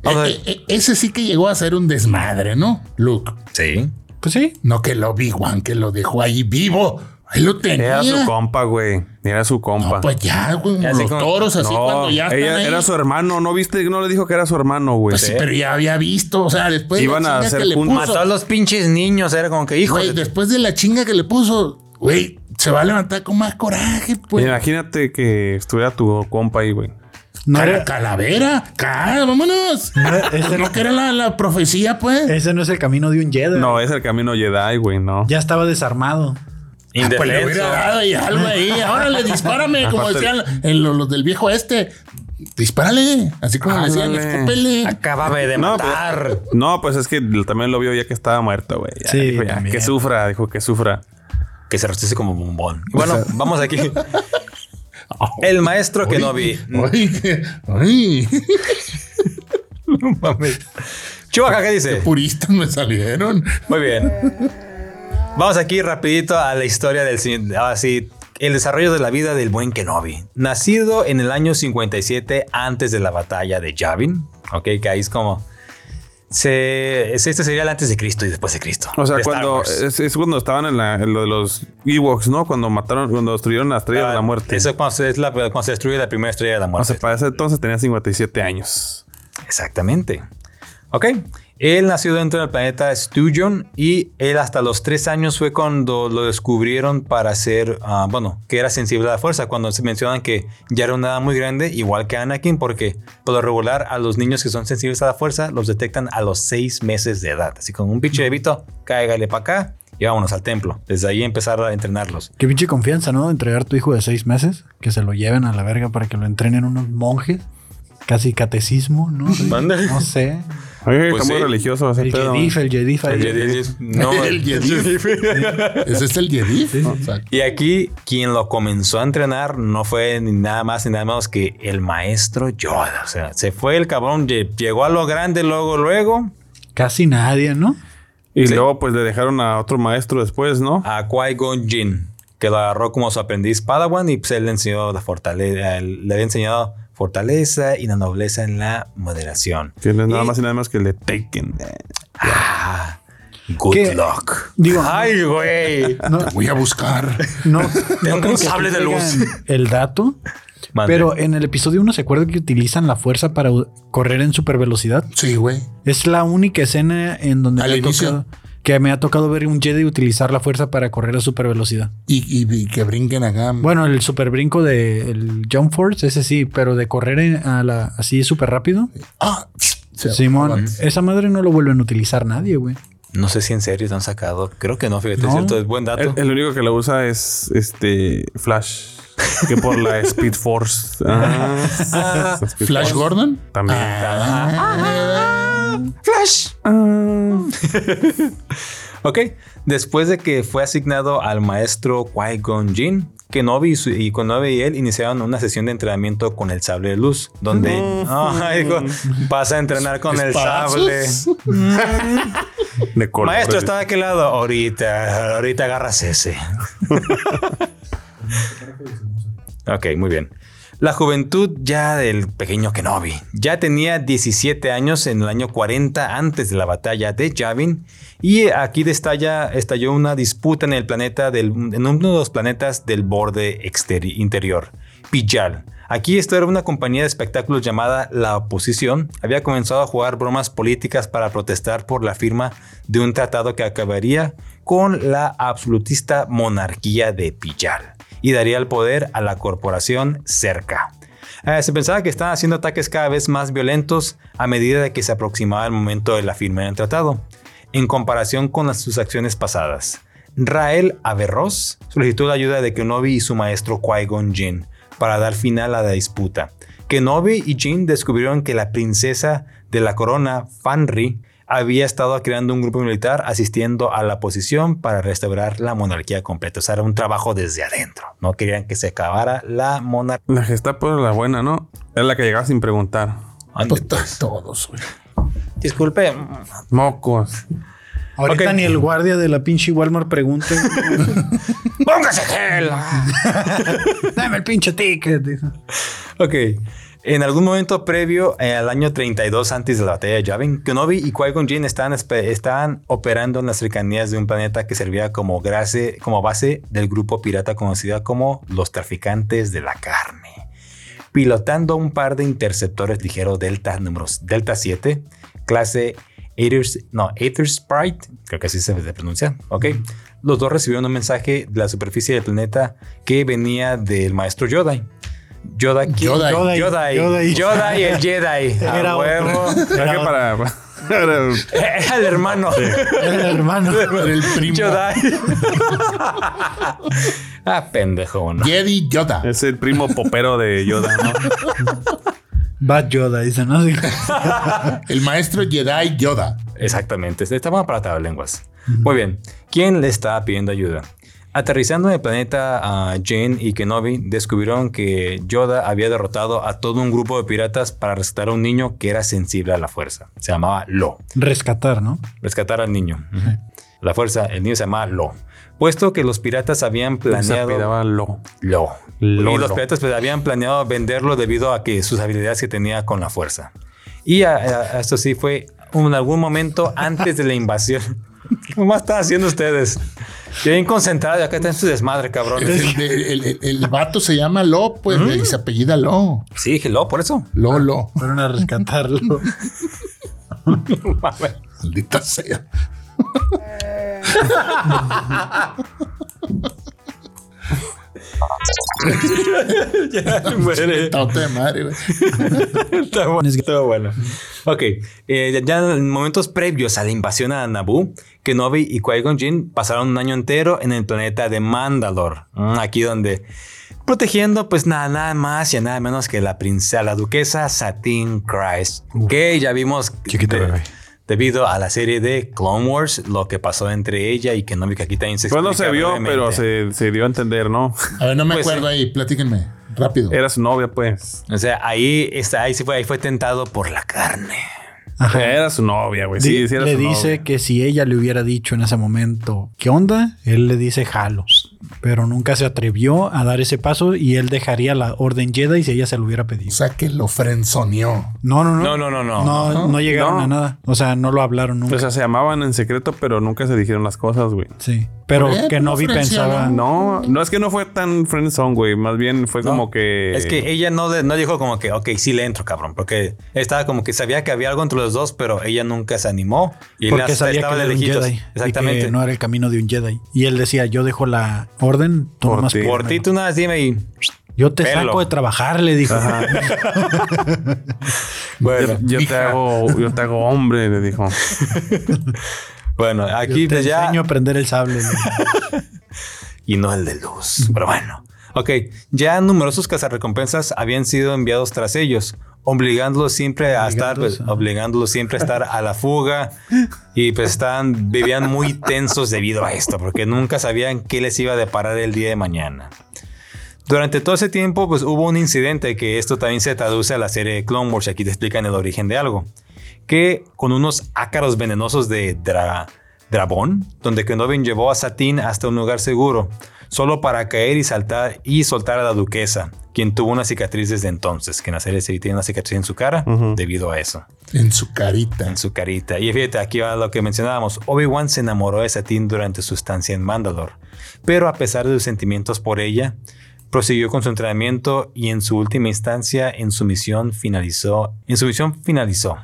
A- Eh, eh, ese sí que llegó a ser un desmadre, ¿no? Luke. sí. Pues sí. No que lo vi, Juan, que lo dejó ahí vivo. Ahí lo tenía. Era su compa, güey. Era su compa. No, pues ya, güey. Los cómo- toros así No, cuando ya están ella ahí. era su hermano. ¿No viste? No le dijo que era su hermano, güey. Pues sí, pero ya había visto, o sea, después Iban de a la chinga hacer que le puso. Mató a los pinches niños, era como que, hijo. Güey, de- después de la chinga que le puso, güey, se va a levantar con más coraje, pues. Imagínate que estuviera tu compa ahí, güey. No era- calavera, cara, vámonos. No, ese, No que era la, la profecía, pues. ese no es el camino de un Jedi. No, es el camino Jedi, güey, no. Ya estaba desarmado. Ah, pues le indefenso. hubiera dado y algo ahí. (laughs) Órale, dispárame, como Aparte- decían en lo- los del viejo este. Dispárale, así como le decían, escúpele. Acababa de No, matar. No, pues es que también lo vio ya que estaba muerto, güey. Sí, dijo, ya, también. que sufra, dijo que sufra. Que se rostice como bombón. Y Bueno, vamos aquí. (laughs) El maestro que no vi. Ay, qué- ay, (laughs) Chubaca, ¿qué dice? puristas me salieron. Muy bien. Vamos aquí rapidito a la historia del señor. Ahora sí, el desarrollo de la vida del buen Kenobi. Nacido en el año 57 antes de la batalla de Yavin. Ok, que ahí es como... Se, este sería el antes de Cristo y después de Cristo. O sea, cuando es, es cuando estaban en, la- en lo de los Ewoks, ¿no? Cuando mataron, cuando destruyeron la estrella de la Ah, muerte. Eso es cuando se, es la- cuando se destruye la primera estrella de la O muerte. sea, para ese entonces tenía 57 años. Exactamente. Ok. Él nació dentro del planeta Stujon y él hasta los tres años fue cuando lo descubrieron para ser, ah, bueno, que era sensible a la fuerza. Cuando se mencionan que ya era una edad muy grande, igual que Anakin, porque por lo regular a los niños que son sensibles a la fuerza los detectan a los seis meses de edad. Así como un pinche bebito, cáigale para acá y vámonos al templo. Desde ahí empezar a entrenarlos. Qué pinche confianza, ¿no? Entregar a tu hijo de seis meses, que se lo lleven a la verga para que lo entrenen unos monjes. Casi catecismo, ¿no? (laughs) Manda. No sé. Oye, Pues está muy sí. religioso ese El pedo. Jedif, el Jedif. El Jedi- (laughs) no, el Jedif. (laughs) Ese es el Jedif. Exacto. Y aquí quien lo comenzó a entrenar no fue ni nada más ni nada menos que el maestro Yoda. O sea, se fue el cabrón, lle- llegó a lo grande luego, luego Casi nadie, ¿no? Y Sí. luego pues le dejaron a otro maestro después, ¿no? a Qui-Gon Jinn, que lo agarró como su aprendiz Padawan y pues él le enseñó la fortaleza, le había enseñado fortaleza y la nobleza en la moderación. Que no es nada Y- más y nada más que el de Taken. Ah, good ¿Qué? luck. Digo, Ay, güey. no, Te voy a buscar. no, Tengo no creo un que sable de luz. El dato. Pero en el episodio 1 se acuerda que utilizan la fuerza para correr en super velocidad. Sí, güey. Es la única escena en donde Al inicio. tocado, que me ha tocado ver un Jedi utilizar la fuerza para correr a super velocidad. Y, y- y que brinquen acá. Bueno, el super brinco de el Jump Force, ese sí, pero de correr en- a la, así súper rápido. Ah, Simón, esa madre no lo vuelven a utilizar nadie, güey. No sé si en serio te han sacado. Creo que no, fíjate, No. es cierto, es buen dato. El, el único que lo usa es este Flash. Que por la (laughs) Speed Force. Ah, Speed Flash Force. Gordon. También. Flash. Ah. (laughs) Ok, después de que fue asignado al maestro Qui-Gon Jinn, Kenobi y, su- y Kenobi y él iniciaron una sesión de entrenamiento con el sable de luz, donde (laughs) hijo, vas a entrenar con el sable. (laughs) De. Maestro, está de aquel lado. Ahorita, ahorita agarras ese. ok, muy bien. La juventud ya del pequeño Kenobi. Ya tenía 17 años en el año 40 antes de la batalla de Yavin. Y aquí estalla, estalló una disputa en el planeta del, en uno de los planetas del borde interior, Pijal. Aquí esto era una compañía de espectáculos llamada La Oposición. Había comenzado a jugar bromas políticas para protestar por la firma de un tratado que acabaría con la absolutista monarquía de Pijal y daría el poder a la corporación Cerca. Eh, se pensaba que estaban haciendo ataques cada vez más violentos a medida de que se aproximaba el momento de la firma del tratado, en comparación con sus acciones pasadas. Rael Averroes solicitó la ayuda de Kenobi y su maestro Qui-Gon Jinn para dar final a la disputa. Kenobi y Jinn descubrieron que la princesa de la corona, Fanry, había estado creando un grupo militar asistiendo a la posición para restaurar la monarquía completa. O sea, era un trabajo desde adentro. No querían que se acabara la monarquía. La Gestapo era la buena, ¿no? Era la que llegaba sin preguntar. Pues, to- todos, güey. Disculpe, Mocos. Ahorita ni el guardia de la pinche Walmart pregunta. (laughs) póngase gel. (laughs) Dame el pinche ticket. dijo. Ok. En algún momento previo eh, al año 32 antes de la batalla de Yavin, Kenobi y Qui-Gon Jinn estaban, operando en las cercanías de un planeta que servía como, grase- como base del grupo pirata conocida como los traficantes de la carne. Pilotando un par de interceptores ligeros Delta números Delta 7, clase Aethers, no, Aether Sprite, creo que así se pronuncia, ok. Los dos recibieron un mensaje de la superficie del planeta que venía del maestro Yoda. Yoda. Yoda. Yoda, Yoda. Yoda, Yoda. y el (laughs) Jedi. Era huevo. Era que para. para- (laughs) Era el hermano. Era el hermano. El primo. Yoda. (laughs) ah, pendejo, ¿no? Jedi Yoda. es el primo popero de Yoda, ¿no? Bad Yoda, dice, ¿no? El maestro Jedi Yoda. Exactamente, estaba para lenguas. Muy bien, ¿quién le estaba pidiendo ayuda? Aterrizando en el planeta Jane y Kenobi, descubrieron que Yoda había derrotado a todo un grupo de piratas para rescatar a un niño que era sensible a la fuerza. Se llamaba Lo. Rescatar, ¿no? Rescatar al niño. La fuerza, el niño se llamaba Lo. Puesto que los piratas habían Se planeado... apellidaba Lo. Lo. Lolo. Y los piratas pues, habían planeado venderlo debido a que sus habilidades que tenía con la fuerza. Y a- a- a esto sí fue en algún momento antes de la invasión. (laughs) (laughs) ¿Qué más están haciendo ustedes? Yo bien concentrado y acá está en su desmadre, cabrón. El, el- el- el- vato se llama Lo, pues, y se apellida Lo. Sí, dije Lo, por eso. Lo, Lo. Fueron a rescatarlo. (laughs) Maldita sea. (laughs) Está de madre, güey. Está bueno. Está bueno. Ok, eh, ya- ya en momentos previos a la invasión a Naboo, Kenobi y Qui-Gon Jinn pasaron un año entero en el planeta de Mandalore. Mm, Aquí donde protegiendo pues nada, nada más y nada menos que la princesa, la duquesa Satine Christ, que ya vimos Chiquita de- debido a la serie de Clone Wars, lo que pasó entre ella y Kenobi, que aquí también se Pues no se vio, brevemente. pero se, se dio a entender, ¿no? A ver, no me Pues acuerdo ahí. Platíquenme. Rápido. Era su novia, pues. O sea, ahí, está, ahí, sí fue, ahí fue tentado por la carne. Ajá. Era su novia, güey. Sí, Di- sí era le su dice novia. que si ella le hubiera dicho en ese momento, ¿qué onda? Él le dice, jalo. Pero nunca se atrevió a dar ese paso y él dejaría la orden Jedi si ella se lo hubiera O pedido. sea que lo frenzoneó. No, no, no. No, no, no, no. No, no, llegaron No. a nada. O sea, no lo hablaron nunca. O sea, se amaban en secreto, pero nunca se dijeron las cosas, güey. sí. Pero Eh, que no Novi pensaba. No, no es que no fue tan friendzone, güey. Más bien fue como que. Es que ella no, de- no dijo como que, ok, sí le entro, cabrón. Porque estaba como que sabía que había algo entre los dos, pero ella nunca se animó. Y él Porque sabía que estaba él de era un. Jedi. Y Exactamente. que no era el camino de un Jedi. Y él decía, yo dejo la orden, tú Por nomás ti. Por ti tú nada, más dime y... Yo te Pelo. saco de trabajar, le dijo. (laughs) Bueno, yo, te hago, yo te hago hombre, le dijo. (laughs) bueno aquí Yo te pues ya... enseño a prender el sable. (laughs) y no el de luz. Pero bueno. Ok, ya numerosos cazarrecompensas habían sido enviados tras ellos, obligándolos siempre a estar, pues, Obligándolos siempre a estar a la fuga. Y pues estaban, vivían muy tensos debido a esto, porque nunca sabían qué les iba a deparar el día de mañana. Durante todo ese tiempo, pues hubo un incidente que esto también se traduce a la serie de Clone Wars, aquí te explican el origen de algo, que con unos ácaros venenosos de dra Drabón, donde Kenobi llevó a Satín hasta un lugar seguro, solo para caer y saltar y soltar a la duquesa, quien tuvo una cicatriz desde entonces, que en la serie se tiene una cicatriz en su cara debido a eso, En su carita. en su carita. Y fíjate, aquí va lo que mencionábamos, Obi-Wan se enamoró de Satín durante su estancia en Mandalore, pero a pesar de sus sentimientos por ella, prosiguió con su entrenamiento y en su última instancia en su misión finalizó, en su misión finalizó.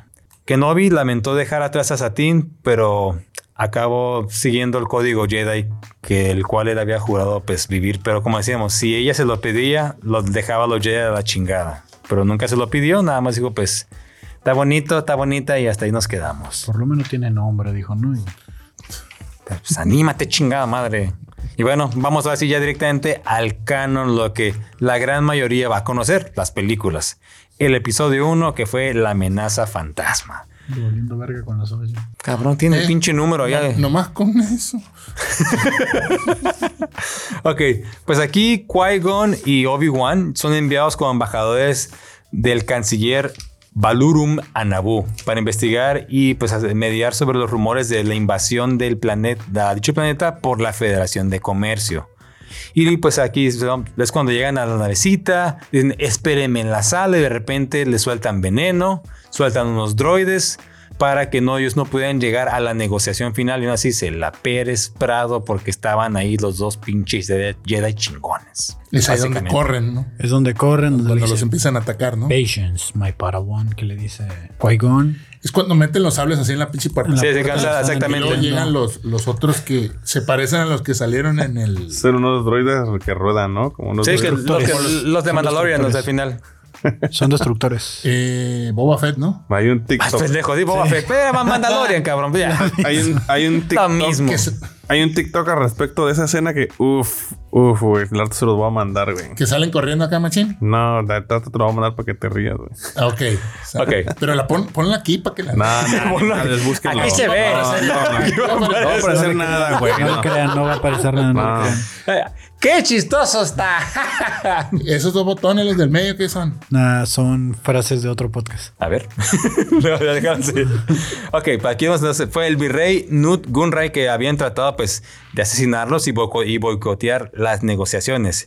Kenobi lamentó dejar atrás a Satín, pero acabó siguiendo el código Jedi que el cual él había jurado pues vivir, pero como decíamos, si ella se lo pedía, lo dejaba a los Jedi a la chingada, pero nunca se lo pidió, nada más dijo pues está bonito, está bonita y hasta ahí nos quedamos. Por lo menos tiene nombre, dijo, ¿no? Pues anímate, chingada madre. Y bueno, vamos así ya directamente al canon, lo que la gran mayoría va a conocer, las películas. El episodio 1 que fue La amenaza fantasma. Volviendo verga con las. Cabrón, tiene el Eh, pinche número ya. de- Nomás con eso. (laughs) Ok, pues aquí Qui-Gon y Obi-Wan son enviados como embajadores del canciller Balurum a Naboo para investigar y pues mediar sobre los rumores de la invasión del planeta, de dicho planeta por la Federación de Comercio. Y pues aquí es cuando llegan a la navecita, dicen espérenme en la sala y de repente le sueltan veneno, sueltan unos droides para que no, ellos no pudieran llegar a la negociación final y aún así se la Pérez Prado porque estaban ahí los dos pinches de Jedi chingones. Es ahí donde corren, ¿no? Es donde corren, donde Cuando los empiezan a atacar, ¿no? Patience, my Padawan, que le dice Qui-Gon. Es cuando meten los sables así en la pinche puerta. Sí, se cansa, están Y exactamente. luego llegan los, los otros que se parecen a los que salieron en el. Ser unos droides que ruedan, ¿no? Como unos Sí, que los, que- destructores. los de Son Mandalorian los al final. (laughs) Son destructores. Eh, Boba Fett, ¿no? Hay un TikTok. pendejo, di Boba Fett. Eh, Mandalorian, (laughs) cabrón. ya. Hay un, hay un (laughs) Lo TikTok. mismo. Que, se- Hay un TikTok al respecto de esa escena que, uff, uff, güey. El arte se los voy a mandar, güey. que salen corriendo acá, machín. No, de trato te lo voy a mandar para que te rías, güey. Ah, ok. Ok. Pero la pon, ponla aquí para que la. No, no, no, aquí. se ve. No, no, no, no. No va a aparecer nada, güey. No no. crean, no va a aparecer nada. No, No. Eh, ¡Qué chistoso está! Esos dos botones, los del medio, ¿qué son? Nah, son frases de otro podcast. A ver. No, ok, para aquí vamos, entonces, fue el virrey Nut Gunray que habían tratado pues de asesinarlos y, boico- y boicotear las negociaciones.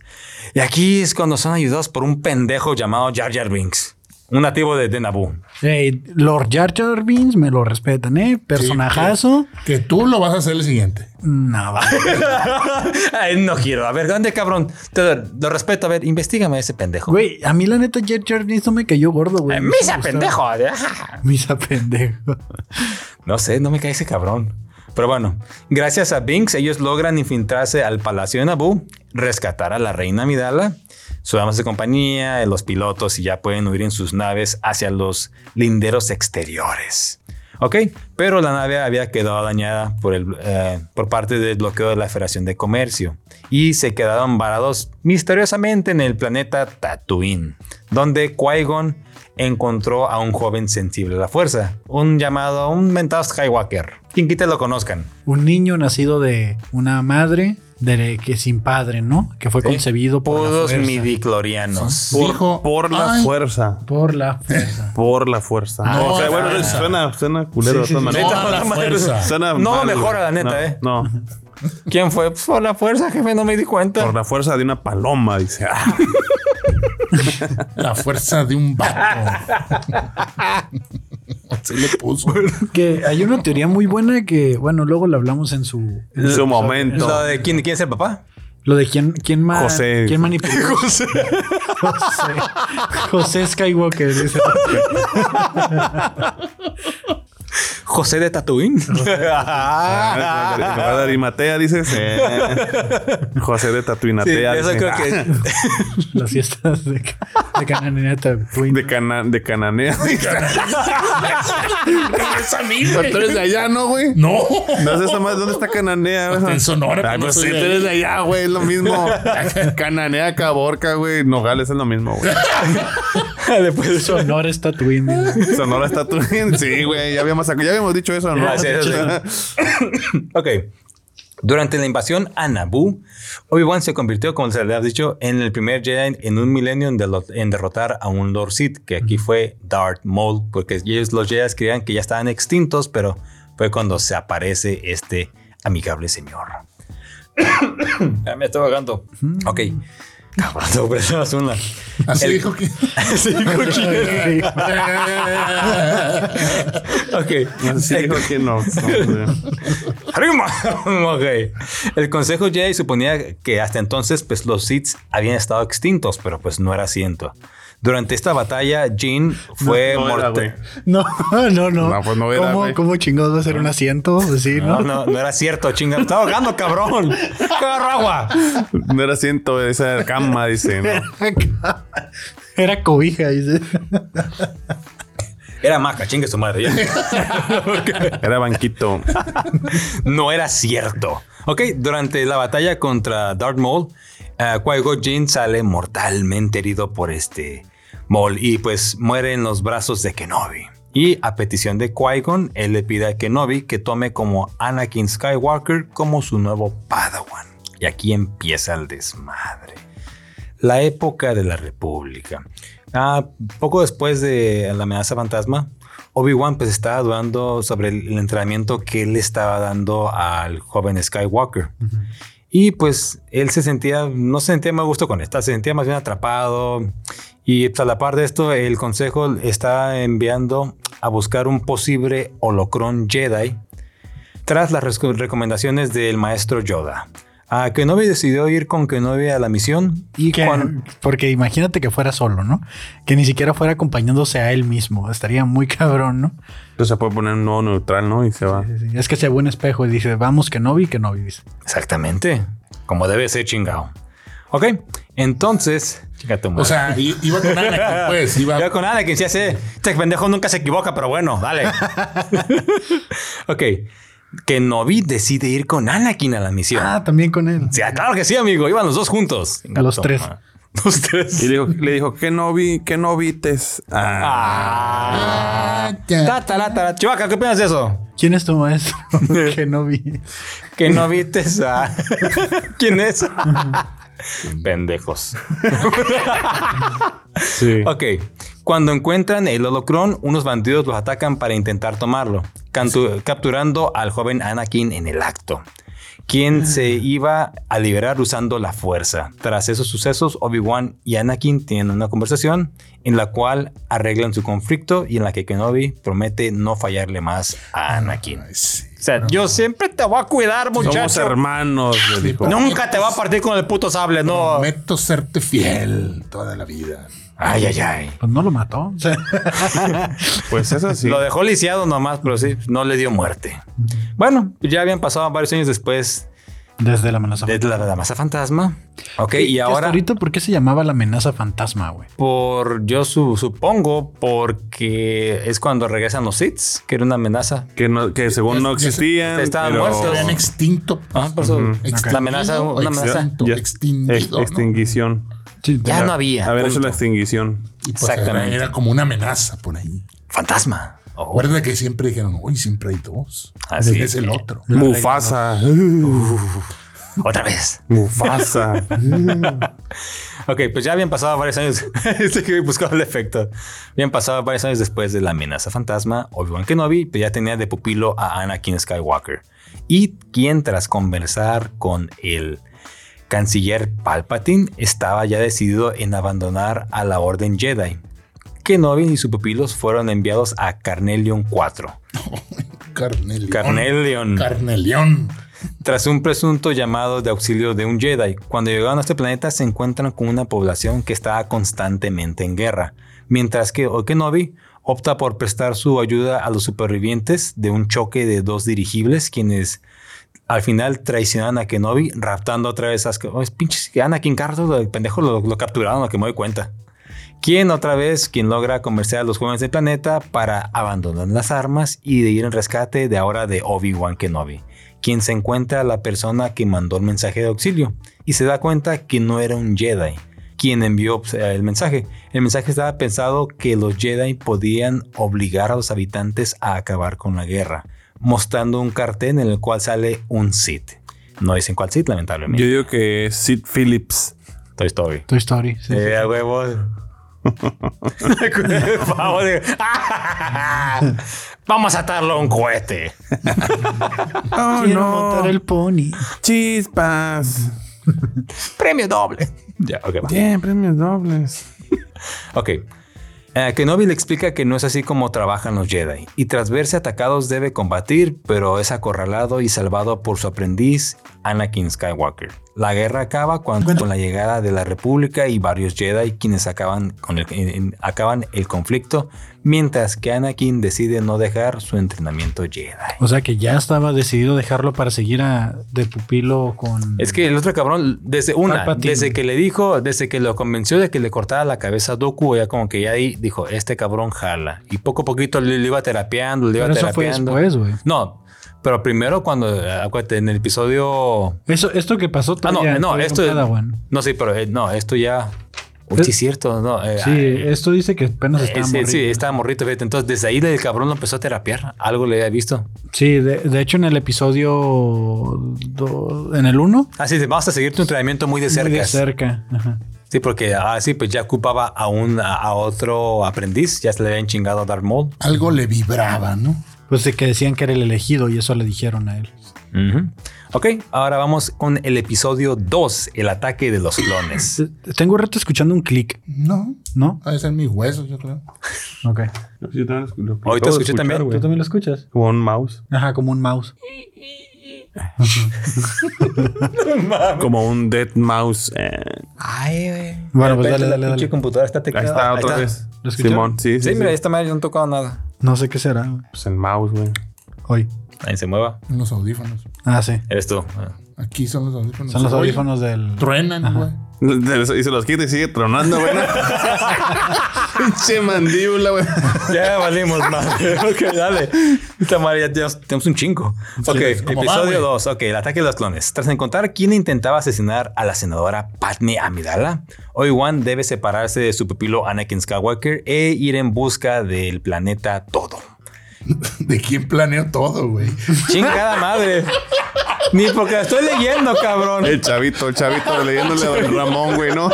Y aquí es cuando son ayudados por un pendejo llamado Jar Jar Binks, un nativo de, de Naboo. Hey, Lord Jar Jar Binks, me lo respetan, ¿eh? Personajazo. Que tú lo vas a hacer el siguiente. No, va. (laughs) Ay, no quiero. A ver, ¿dónde cabrón? Te lo, lo respeto. A ver, investigame a ese pendejo. Güey, a mí la neta Jar Jar Binks no me cayó gordo, güey. Eh, Me Misa pendejo. Misa pendejo. No sé, no me cae ese cabrón. Pero bueno, gracias a Binks, ellos logran infiltrarse al palacio de Naboo, rescatar a la reina Amidala, sus damas de compañía, los pilotos y ya pueden huir en sus naves hacia los linderos exteriores. Ok, pero la nave había quedado dañada por, el, eh, por parte del bloqueo de la Federación de Comercio y se quedaron varados misteriosamente en el planeta Tatooine, donde Qui-Gon encontró a un joven sensible a la fuerza, un llamado, un mentado Skywalker. Quien quite lo conozcan. Un niño nacido de una madre de que sin padre, ¿no? Que fue concebido por fuerza. midiclorianos. Por, Dijo, por la "Ay". fuerza. Por la fuerza. (laughs) Por la fuerza. No, o sea, bueno, fuerza. suena, suena culero Sí, sí, de todas sí. maneras. No, a la (laughs) fuerza. Suena No mal, mejora, la neta, No, eh. No. (laughs) ¿Quién fue? Pues, por la fuerza, jefe, no me di cuenta. Por la fuerza de una paloma, dice. Ah, La fuerza de un vato. (laughs) Así le puso. Que hay una teoría muy buena que, bueno, luego la hablamos en su. en su momento. ¿Lo de quién, quién es el papá? Lo de quién, quién, ma- José. quién manipuló. (laughs) José. José Skywalker. (laughs) José de Tatooine. Ah, de Arimatea, dices. (laughs) José de (laughs) Sí, Tatuinatea. eso dice. creo que. (laughs) Las fiestas de, de Cananeta Twin. De, cana, de Cananea. Pero tú eres de allá, ¿no, güey? No. No sé madre, ¿dónde está Cananea? Está en Sonora, no pues soy sí, de tú eres de allá, güey. Es lo mismo. Cananea, Caborca, güey. Nogales es lo mismo, güey. (laughs) Después de. Sonora está Twin. Sonora está tú. Sí, güey. Ya habíamos, ya habíamos dicho eso, ¿no? Ah, sí, sí, sí. (laughs) ok. Durante la invasión a Naboo, Obi-Wan se convirtió, como se le ha dicho, en el primer Jedi en un milenio en, en derrotar a un Lord Sith, que aquí fue Darth Maul, porque ellos, los Jedi creían que ya estaban extintos, pero fue cuando se aparece este amigable señor. Ya (coughs) (coughs) me estoy ahogando. Ok. Tengo presión una. Así El- dijo que. Sí, cochino. ok. Sí, dijo que no. ¡Arriba! (laughs) ok. El Consejo Jedi suponía que hasta entonces pues, los Sith habían estado extintos, pero pues no era cierto. Durante esta batalla, Jin fue no mortal- güey. No, (laughs) no, no. No, pues no era, ¿Cómo, güey. ¿Cómo chingados va a ser un asiento? Sí, No, ¿no? no, no era cierto, chinga. Me estaba ahogando, cabrón. (laughs) Agarra agua. No era ciento esa cama, dice. ¿no? Era cobija. Dice. Era maca, chingue su madre. ya. (laughs) Era banquito. No era cierto. Ok, durante la batalla contra Darth Maul, uh, Qui-Gon sale mortalmente herido por este Maul y pues muere en los brazos de Kenobi. Y a petición de Qui-Gon, él le pide a Kenobi que tome como Anakin Skywalker como su nuevo Padawan. Y aquí empieza el desmadre. La época de la República. Ah, poco después de la amenaza fantasma, Obi-Wan pues estaba dudando sobre el entrenamiento que él estaba dando al joven Skywalker. Y pues él se sentía, no se sentía a gusto con esta, se sentía más bien atrapado. Y pues, a la par de esto, el consejo está enviando a buscar un posible holocrón Jedi tras las recomendaciones del maestro Yoda. A Kenobi decidió ir con Kenobi a la misión y Que- Porque imagínate que fuera solo, ¿no? Que ni siquiera fuera acompañándose a él mismo. Estaría muy cabrón, ¿no? Entonces se puede poner un nuevo neutral, ¿no? Y se va. Sí, sí. Es que se ve un espejo y dice, vamos, que no vi, que no vi. dice. Exactamente. Como debe ser chingado. Ok, entonces. Chíngate, O sea, iba con Anakin, (laughs) pues. Iba. Yo con Anakin, sí hace. Este pendejo nunca se equivoca, pero bueno, dale. (laughs) (laughs) ok. Kenobi decide ir con Anakin a la misión. Ah, también con él. Sí, claro que sí, amigo. Iban los dos juntos. A los tres. Los tres. Y le dijo, le dijo que no vi, que no vites. Ah. Ah. Ta, ta, ta, ta. Chivaca, ¿qué opinas de eso? ¿Quién es tu maestro? (laughs) que no vi. Que no viste a... (laughs) ¿Quién es? (laughs) Pendejos. (laughs) Sí. Ok. Cuando encuentran el holocrón, unos bandidos los atacan para intentar tomarlo, capturando al joven Anakin en el acto, quien se iba a liberar usando la fuerza. Tras esos sucesos, Obi-Wan y Anakin tienen una conversación en la cual arreglan su conflicto y en la que Kenobi promete no fallarle más a Anakin. Ay, sí. O sea, yo siempre te voy a cuidar, Somos muchacho. hermanos, le dijo. Nunca te va a partir con el puto sable, no. Prometo serte fiel toda la vida. Ay, ay, ay. Pues no lo mató. O sea, (laughs) Pues eso sí. Lo dejó lisiado nomás, pero sí, no le dio muerte. Bueno, ya habían pasado varios años después desde la amenaza. de la, la masa fantasma. Ok, y ¿Y ahora, ahorita por qué se llamaba la amenaza fantasma, güey? por yo su- supongo, porque es cuando regresan los Siths, que era una amenaza. Que, no, que según no Ya se- existían. estaban pero- muertos. Habían extinto. Ah, por eso, Extinguido, la amenaza, una amenaza. extinto, Ya- extinguido, ex- ¿no? extinguición. Sí, Ya no había. Haber hecho punto. la extinguición. Y pues Exactamente. Era, era como una amenaza por ahí. Fantasma. Oh, Recuerda que siempre dijeron, uy, siempre hay dos. Así es el otro. (laughs) Mufasa. Otra vez. Mufasa. (laughs) Ok, pues ya habían pasado varios años. (laughs) Este que buscaba el efecto. Habían pasado varios años después de la amenaza fantasma. Obi-Wan Kenobi pues ya tenía de pupilo a Anakin Skywalker. Y quien, tras conversar con el canciller Palpatine, estaba ya decidido en abandonar a la Orden Jedi. Kenobi y sus pupilos fueron enviados a Carnelion 4. Carnelión. (laughs) Carnelion. Carnelión. Tras un presunto llamado de auxilio de un Jedi, cuando llegaron a este planeta se encuentran con una población que está constantemente en guerra, mientras que Okenobi opta por prestar su ayuda a los supervivientes de un choque de dos dirigibles, quienes al final traicionan a Kenobi, raptando otra vez a... Oh, es pinches Anakin Carter, el pendejo lo, lo capturaron, lo que me doy cuenta. Quien otra vez, quien logra convencer a los jóvenes del planeta para abandonar las armas y de ir en rescate de ahora de Obi-Wan Kenobi quien se encuentra la persona que mandó el mensaje de auxilio y se da cuenta que no era un Jedi quien envió pues, el mensaje. El mensaje estaba pensado que los Jedi podían obligar a los habitantes a acabar con la guerra, mostrando un cartel en el cual sale un Sith. No dicen cuál Sith, lamentablemente. Yo digo que es Sid Phillips. Toy Story. Toy Story. sí, sí. Eh, a huevo. Vamos, (laughs) de- Vamos a atarlo a un cohete. (laughs) Oh, Quiero no. montar el pony. Chispas. Premio doble. Ya, ok, va. Bien, premios dobles. Ok. Eh, Kenobi le explica que no es así como trabajan los Jedi, y tras verse atacados debe combatir, pero es acorralado y salvado por su aprendiz, Anakin Skywalker. La guerra acaba cuando, con la llegada de la República y varios Jedi quienes acaban, con el, en- en- acaban el conflicto, mientras que Anakin decide no dejar su entrenamiento Jedi. O sea que ya estaba decidido dejarlo para seguir a, de pupilo con. Es que el otro cabrón, desde una, Palpatine. desde que le dijo, desde que lo convenció de que le cortara la cabeza a Doku, ya como que ya ahí dijo, este cabrón jala. Y poco a poquito le, le iba terapeando, le iba Pero eso fue terapeando. después, güey. No, pero primero cuando, eh, acuérdate, en el episodio... Eso, esto que pasó Ah, no, no, esto... No, sí, pero eh, no, esto ya... Uy, sí, es cierto, no. eh, Sí, esto dice que apenas eh, estaba sí, morrito. sí, estaba morrito, fíjate. Entonces, desde ahí el cabrón lo empezó a terapiar. Algo le había visto. Sí, de, de hecho en el episodio do- en el 1 Ah, sí, vamos a seguir tu entrenamiento muy de cerca. de cerca. Ajá. Sí, porque ah, sí, pues ya ocupaba a un a, a otro aprendiz, ya se le habían chingado a Darth Maul. Algo le vibraba, ¿no? Pues de que decían que era el elegido y eso le dijeron a él. Ujú. Ok, ahora vamos con el episodio 2, el ataque de los clones. (laughs) Tengo un rato escuchando un clic, No. ¿no? Ha de ser mis huesos, yo creo. Ok. Yo también lo escu- lo Hoy te acabo de escuché también. güey. ¿Tú también lo escuchas? Como un mouse. Ajá, como un mouse. (laughs) Como un dead mouse. eh, Ay, güey. Bueno, pues De repente dale, la dale, pinche dale. computadora está ahí teclada. está Ahí otra está. vez. ¿Lo escuchó? Simón, sí, sí. Sí, mira, sí. esta madre no han tocado nada. No sé qué será. güey. Pues el mouse, güey. Hoy. Ahí se mueva. En los audífonos. Ah, sí. Eres tú. Ah. Aquí son los audífonos. Son los Oye, audífonos del. Truenan, güey. (laughs) Y se los quita y sigue tronando, güey. (laughs) Pinche mandíbula, güey. Ya valimos madre. (laughs) ok, dale. Esta madre ya tenemos, un chingo. Ok, ¿cómo va, episodio güey? 2. Ok, el ataque de los clones. Tras encontrar quién intentaba asesinar a la senadora Padme Amidala, Obi-Wan debe separarse de su pupilo Anakin Skywalker e ir en busca del planeta todo. (laughs) ¿De quién planeó todo, güey? Chingada madre. Ni porque la estoy leyendo, cabrón. El chavito, el chavito leyéndole a Don Ramón, güey, ¿no?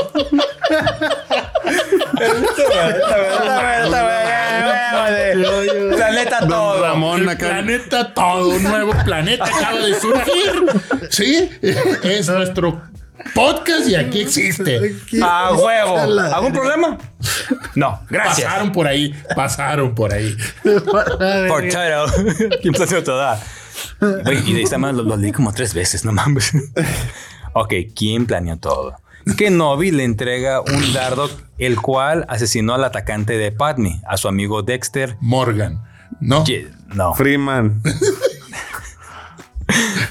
Planeta Don todo. Ramón acá. Planeta todo, un nuevo planeta acaba de surgir. (laughs) Sí, es nuestro podcast y aquí existe. (laughs) A huevo. ¿Algún problema? No, gracias. Pasaron por ahí, pasaron por ahí. Potato. ¿Quién está haciendo toda? Oye, y de esta manera lo, lo leí como tres veces, no mames. (laughs) ok, ¿quién planeó todo? Kenobi le entrega un dardo, el cual asesinó al atacante de Padme, a su amigo Dexter. Morgan, ¿no? Ye- No, Freeman. (laughs)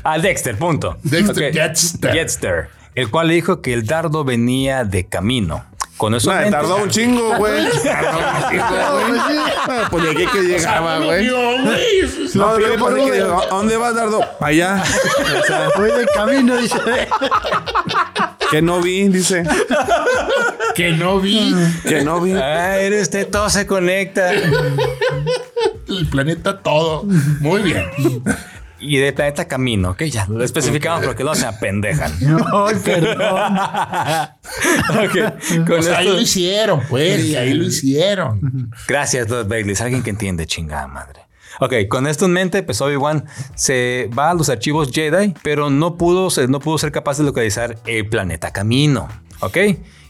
a Dexter, punto. Dexter Ok, Jetster. Jetster, el cual le dijo que el dardo venía de camino. Con eso. Nah, (laughs) tardó un chingo, güey. Tardó un chingo, güey. Ah, Pues llegué que llegaba, güey. Dios, güey. No, yo pensé que llegó. ¿A dónde vas, Dardo? Para allá. (laughs) O sea, Voy de camino, dice. que no vi, dice. Que no vi Que no vi. Ah, eres usted, todo se conecta. el planeta todo. Muy bien. Y del planeta Camino, ¿ok? Ya lo especificamos porque no se apendejan. (laughs) Ay, perdón. (laughs) Ok, con O sea, ahí lo hicieron, pues. Ahí lo hicieron. Gracias, Lord Bailey. Alguien que entiende, chingada madre. Ok, con esto en mente, pues Obi-Wan se va a los archivos Jedi, pero no pudo, ser- no pudo ser capaz de localizar el planeta Camino. Ok,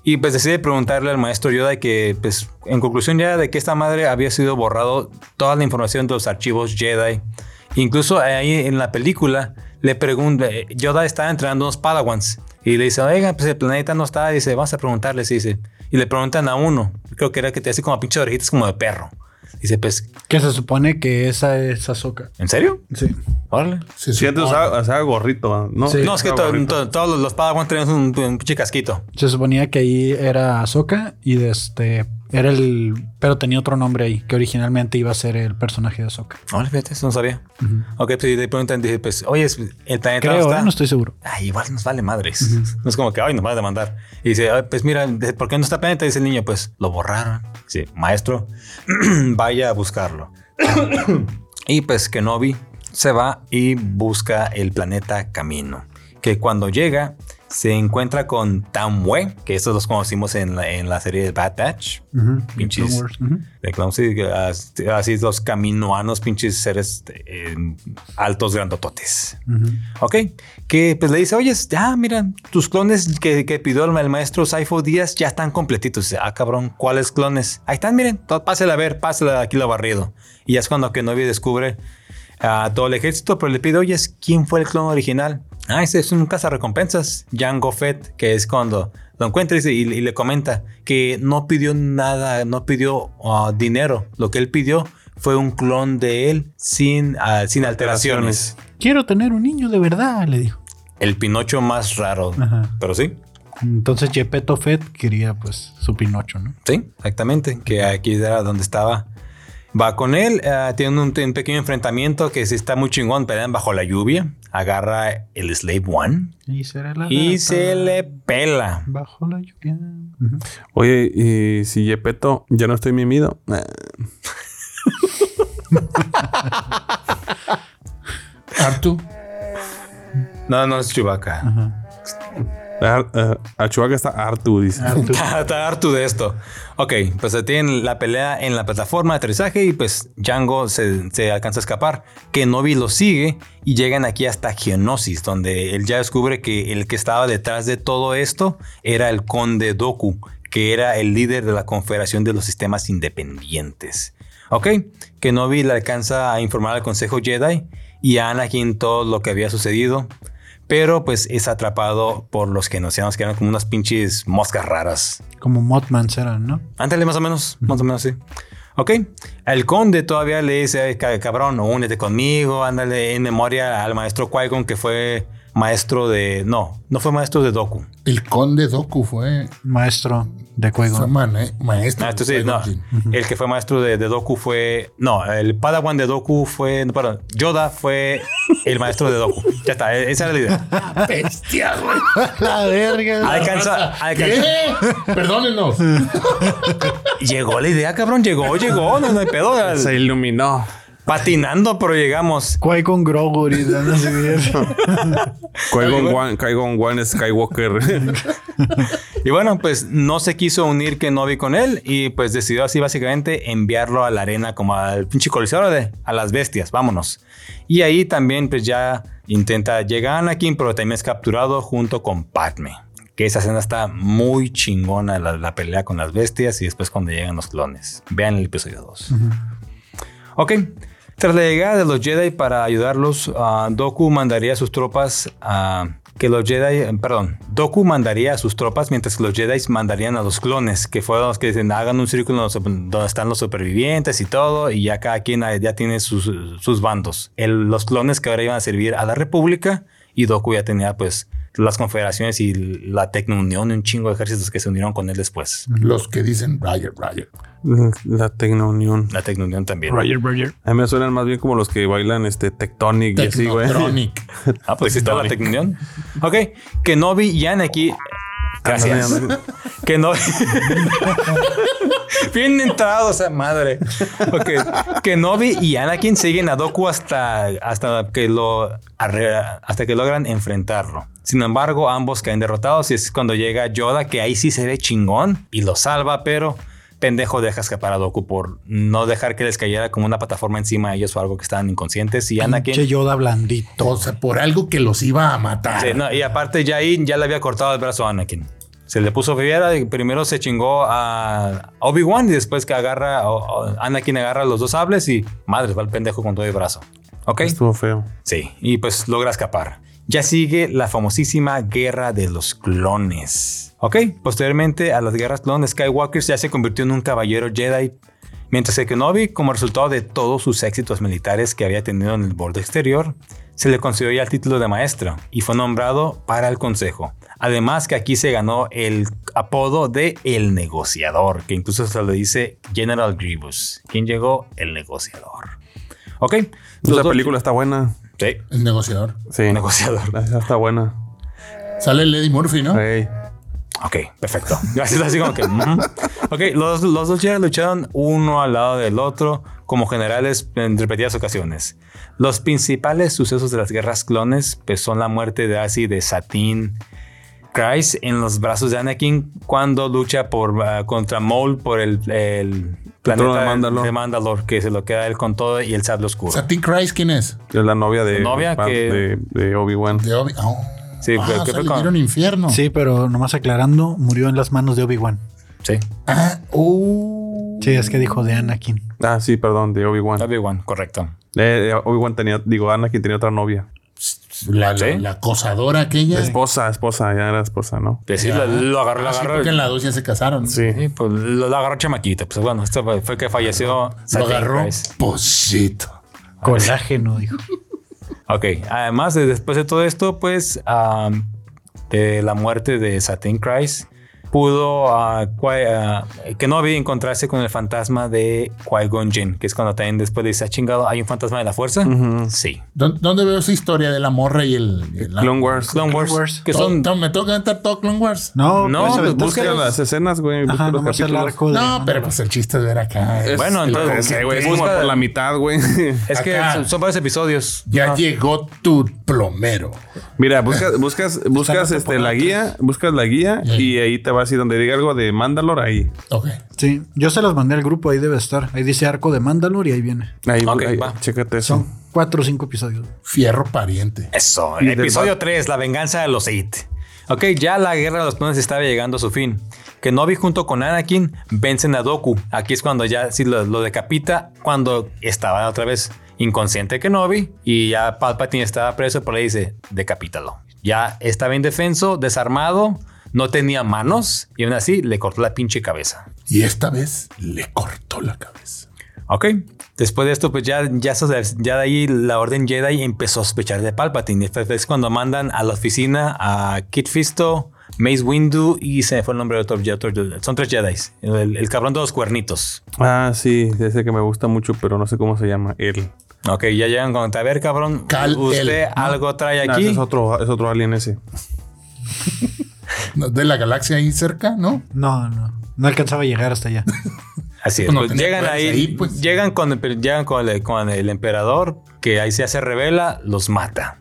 y pues decide preguntarle al maestro Yoda que, pues, en conclusión ya de que esta madre había sido borrado toda la información de los archivos Jedi. Incluso ahí en la película le pregunta, Yoda está entrenando unos Padawans y le dice, oiga, pues el planeta no está. Dice, vamos a preguntarles. y Dice, y le preguntan a uno, creo que era que te hace como pinche orejitas como de perro. Dice, pues, Que se supone que esa es Ahsoka. ¿en serio? Sí. Órale. Se Si antes usaba, gorrito, ¿no? Sí. No, es que to- to- todos los, Padawans tenemos un, un pinche casquito. Se suponía que ahí era Ahsoka y de este era el pero tenía otro nombre ahí que originalmente iba a ser el personaje de Ahsoka. Órale, fíjate, eso no sabía. Ok, pues le preguntan, dije, pues, oye, el planeta no Creo, está. ¿eh? no estoy seguro. Ay, igual nos vale madres. No es como que, ay, nos va a demandar. Y dice, "Ay, pues mira, ¿de- ¿por qué no está planeta? Dice el niño, pues lo borraron. Dice, maestro, (clears throat) vaya a buscarlo. (coughs) y pues Kenobi se va y busca el planeta Camino. Que cuando llega, se encuentra con Tamwe, que estos los conocimos en la, en la serie de Bad Batch. Pinches. Clone Wars, ujú. De así los caminoanos, pinches seres eh, altos, grandototes. Ok, que pues le dice, oye, ya, mira, tus clones que, que pidió el, el maestro Saifo Díaz ya están completitos. Dice, ah, cabrón, ¿cuáles clones? Ahí están, miren, pásela a ver, pásela aquí lo barrido. Y ya es cuando Kenobi descubre a todo el ejército, pero le pide, oye, ¿quién fue el clon original? Ah, ese es un cazarrecompensas, Jango Fett, que es cuando lo encuentra y, le comenta que no pidió nada, no pidió ah, dinero. Lo que él pidió fue un clon de él sin, ah, sin alteraciones. Quiero tener un niño de verdad, le dijo. El Pinocho más raro. Ajá. Pero sí, Entonces Gepetto Fett quería pues su Pinocho, ¿no? sí, exactamente. Que aquí era donde estaba. Va con él, ah, tienen un, un pequeño enfrentamiento que sí está muy chingón, pelean bajo la lluvia. Agarra el Slave One Y la se le pela. bajo la lluvia. Oye, y si Yepeto ya no estoy mimido. eh, Artu. No, no es Chewbacca. Ar- eh, está Artu, dice. (laughs) Está está harto de esto. Ok, pues se tienen la pelea en la plataforma de aterrizaje y pues Django se, se alcanza a escapar. Kenobi lo sigue y llegan aquí hasta Geonosis, donde él ya descubre que el que estaba detrás de todo esto era el conde Doku, que era el líder de la Confederación de los Sistemas Independientes. Ok, Kenobi le alcanza a informar al Consejo Jedi y a Anakin todo lo que había sucedido. Pero pues es atrapado por los genocianos que eran como unas pinches moscas raras. Como Mothmans eran, ¿no? Ándale, más o menos, más o menos sí. Ok, el conde todavía le dice, "Ay, ca- cabrón, únete conmigo, ándale en memoria al maestro Qui-Gon que fue maestro de... No, no fue maestro de Doku. El conde Doku fue, Maestro de fue mane- maestro. Ah, esto de sí, no. El que fue maestro de, de Doku fue... No, el Padawan de Doku fue... No, perdón, Yoda fue el maestro de Doku. (laughs) Ya está, e- esa era la idea. (laughs) Bestia, güey. (laughs) la verga. Alcanza, alcanza. ¿Qué? Perdónenos. Llegó la idea, cabrón, llegó, llegó, no, no hay pedo. Se iluminó. Patinando, pero llegamos. Qui-Gon Grogu, no sé Wan- Qui-Gon Wan Skywalker. Y bueno, pues no se quiso unir Kenobi con él y pues decidió así básicamente enviarlo a la arena como al pinche coliseo de a las bestias, vámonos. Y ahí también pues ya intenta llegar a Anakin, pero también es capturado junto con Padme. Que esa escena está muy chingona, la, la pelea con las bestias y después cuando llegan los clones. Vean el episodio 2. Ok. Tras la llegada de los Jedi para ayudarlos, ah, Doku mandaría a sus tropas a que los Jedi, perdón, Doku mandaría a sus tropas mientras que los Jedi mandarían a los clones, que fueron los que dicen hagan un círculo donde están los supervivientes y todo, y ya cada quien ah, ya tiene sus, sus bandos. Los clones que ahora iban a servir a la República y Doku ya tenía pues las confederaciones y la Tecnounión y un chingo de ejércitos que se unieron con él después. Los que dicen Roger, Roger. La Tecnounión. La Tecnounión también. Roger, Roger. A mí me suenan más bien como los que bailan este Tectonic y así, güey. Technotronic. Ah, pues sí está la Tecnounión. Ok, Kenobi y Anakin. Gracias. Ándale, ándale. que no. Bien entrado esa madre. Ok. Que Novi y Anakin siguen a Doku hasta, hasta que lo hasta que logran enfrentarlo. Sin embargo, ambos caen derrotados y es cuando llega Yoda, que ahí sí se ve chingón y lo salva, pero pendejo deja escapar a Doku por no dejar que les cayera como una plataforma encima de ellos o algo que estaban inconscientes. Y Anakin. Pinche Yoda blandito. O sea, por algo que los iba a matar. Sí, no, y aparte ya ahí ya le había cortado el brazo a Anakin. Se le puso fiera y primero se chingó a Obi-Wan y después que agarra, o- o Anakin agarra los dos sables y madre, va el pendejo con todo el brazo. ¿Ok? Estuvo feo. Sí, y pues logra escapar. Ya sigue la famosísima guerra de los clones. ¿Ok? Posteriormente a las guerras clones, Skywalker ya se convirtió en un caballero Jedi. Mientras que Kenobi, como resultado de todos sus éxitos militares que había tenido en el borde exterior, se le concedió ya el título de maestro y fue nombrado para el consejo. Además que aquí se ganó el apodo de El Negociador, que incluso se le dice General Grievous. ¿Quién llegó? El Negociador. ¿Ok? Los Esa dos- película está buena. Sí, El negociador. Sí. negociador. Esa está buena. Sale Lady Murphy, ¿no? Ey. Ok, perfecto. (laughs) Así, así como que. ujú. Ok, los, los dos Jedi lucharon uno al lado del otro como generales en repetidas ocasiones. Los principales sucesos de las guerras clones pues, son la muerte de Asi de Satin Christ en los brazos de Anakin cuando lucha por, ah, contra Maul por el, el planeta de Mandalore. de Mandalore, que se lo queda él con todo y el sable oscuro. Satin Christ, ¿quién es? Es la novia de, novia de, que- de Obi-Wan. De Obi. Oh. Sí, ah, que fue infierno. Sí, pero nomás aclarando, murió en las manos de Obi-Wan. Sí, Ah, oh. Sí, es que dijo de Anakin. Ah, sí, perdón, de Obi-Wan. Obi-Wan, correcto. Eh, eh, Obi-Wan tenía, digo, Anakin tenía otra novia. La, la- ¿Sí? la acosadora aquella. Esposa, esposa, ya era esposa, ¿no? Que sí, lo, lo agarró, lo Ah, sí, agarró. porque en la 2 ya se casaron. Sí. Sí, pues lo, lo agarró chamaquita. Pues bueno, esto fue fue que falleció. Lo agarró Christ. posito. Colágeno, dijo. Ok, además de después de todo esto, pues de la muerte de Satin Christ, pudo ah, Qui- ah, Kenobi encontrarse con el fantasma de Qui-Gon Jinn, que es cuando también después dice, "Ah, chingado, ¿hay un fantasma de la fuerza? Sí. ¿Dó- ¿Dónde veo esa historia de la morra y el. y Clone Wars. Clone Wars, Wars. que son... todo- me toca cantar todo Clone Wars. No, No, pues, pues, Busca las escenas, güey. busca Ajá, los nomás el capítulos. arco de. No, pero pues el chiste es ver acá. Es- Bueno, entonces, es, güey, es como busca- por la mitad, güey. Es que son, son varios episodios. Ya llegó tu plomero. Mira, buscas, buscas, buscas la este, la guía, buscas la guía y ahí te vas y donde diga algo de Mandalore, ahí. Ok. Sí, yo se las mandé al grupo, ahí debe estar. Ahí dice arco de Mandalore y ahí viene. Ahí, Ok, ahí, va. chécate eso. Son cuatro o cinco episodios. Fierro pariente. Eso, Y episodio ba- 3, la venganza de los Sith. Ok, ya la guerra de los clones estaba llegando a su fin. Kenobi junto con Anakin vencen a Doku. Aquí es cuando ya sí, lo, lo decapita, cuando estaba otra vez inconsciente Kenobi y ya Palpatine estaba preso, pero le dice, decapítalo. Ya estaba indefenso, desarmado, no tenía manos y aún así le cortó la pinche cabeza. Y esta vez le cortó la cabeza. Ok. Después de esto, pues ya, ya, se- ya de ahí la Orden Jedi empezó a sospechar de Palpatine. Es cuando mandan a la oficina a Kit Fisto, Mace Windu y se me fue el nombre de otro, de otro- son tres Jedi. El, el cabrón de los cuernitos. Ah, sí, ese que me gusta mucho, pero no sé cómo se llama. Él. Ok, ya llegan con, a ver, cabrón, Cal- usted algo trae aquí. es otro, es otro alien ese. (laughs) De la galaxia ahí cerca, ¿no? No, no. No alcanzaba a llegar hasta allá. (laughs) Así es. No pues tenía llegan ahí, ahí, pues. llegan, con, el- llegan con, el, con el emperador, que ahí se hace revela, los mata.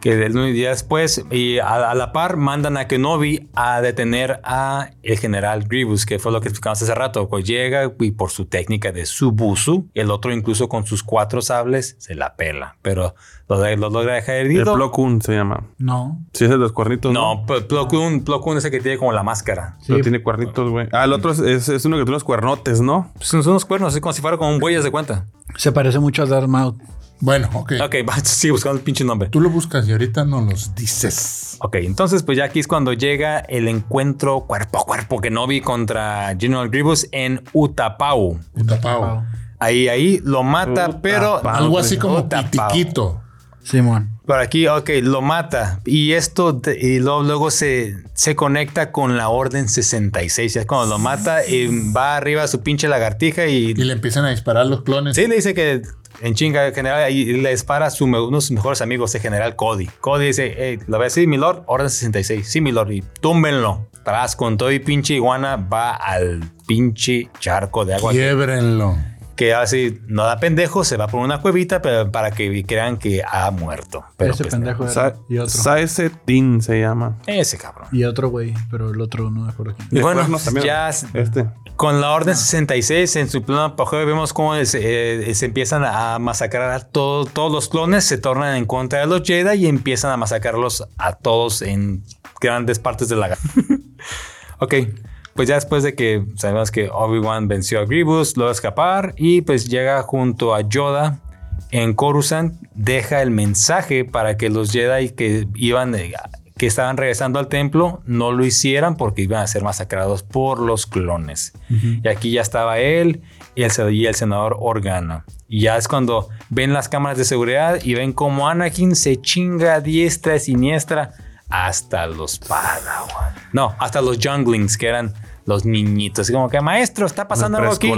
Que del un día después, y a, a la par, mandan a Kenobi a detener a el general Grievous, que fue lo que explicamos hace rato. Pues llega y por su técnica de Subusu, el otro incluso con sus cuatro sables, se la pela. Pero lo, de- lo logra dejar El herido. Plo Koon se llama. No. Sí, es el de los cuernitos. no, Plo Plo Koon, Plo Koon es el que tiene como la máscara. Pero Sí. tiene cuernitos, güey. Ah, el otro es, es- es uno que tiene unos cuernotes, ¿no? Pues son unos cuernos, así como si fuera como un buey, haz de cuenta. Se parece mucho a Darth Maul. Bueno, ok. Ok, (laughs) va, sigue buscando el pinche nombre. Tú lo buscas y ahorita no los dices. Ok, entonces pues ya aquí es cuando llega el encuentro cuerpo a cuerpo Kenobi contra General Grievous en Utapau. Utapao. Ahí, ahí lo mata, Utapau. pero... Algo así como Utapau. pitiquito. Simón. Por aquí, ok, lo mata. Y esto, y luego, luego se, se conecta con la Orden 66. Ya es cuando lo mata y va arriba a su pinche lagartija y... Y le empiezan a disparar los clones. Sí, le dice que en chinga el general y le dispara a uno de sus mejores amigos, el general Cody. Cody dice, hey, lo voy a decir, mi lord, orden 66. Sí, mi lord, y túmbenlo. tras con todo y pinche iguana va al pinche charco de agua. Quiébrenlo. Que así no da pendejo, se va por una cuevita pero para que crean que ha muerto. Pero Ese pues, pendejo era. Sa y otro. Saese Tin se llama. Ese cabrón. Y otro güey, pero el otro no me acuerdo quién. Y bueno, cuernos también. ya Este. Con la Orden 66 en su apogeo vemos cómo se, eh, se empiezan a masacrar a todo- todos los clones, se tornan en contra de los Jedi y empiezan a masacrarlos a todos en grandes partes de la galaxia. (laughs) ok, pues ya después de que sabemos que Obi-Wan venció a Grievous, logra escapar y pues llega junto a Yoda en Coruscant, deja el mensaje para que los Jedi que iban eh, que estaban regresando al templo no lo hicieran porque iban a ser masacrados por los clones. Y aquí ya estaba él y el, y el senador Organa. Y ya es cuando ven las cámaras de seguridad y ven cómo Anakin se chinga a diestra y siniestra hasta los Padawan. No, hasta los Junglings, que eran los niñitos. Y como que, maestro, está pasando algo aquí.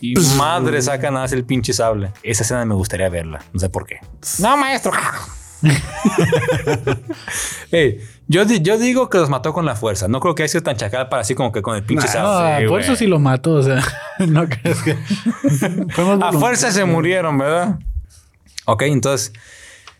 Y madre sacan a el pinche sable. Esa escena me gustaría verla. No sé por qué. No, maestro. (laughs) Yo, di- yo digo que los mató con la fuerza. No creo que haya sido tan chacal para así como que con el pinche No, sable. por eso sí lo mató, o sea, (laughs) no crees que. (laughs) A fuerza se murieron, ¿verdad? Ok, entonces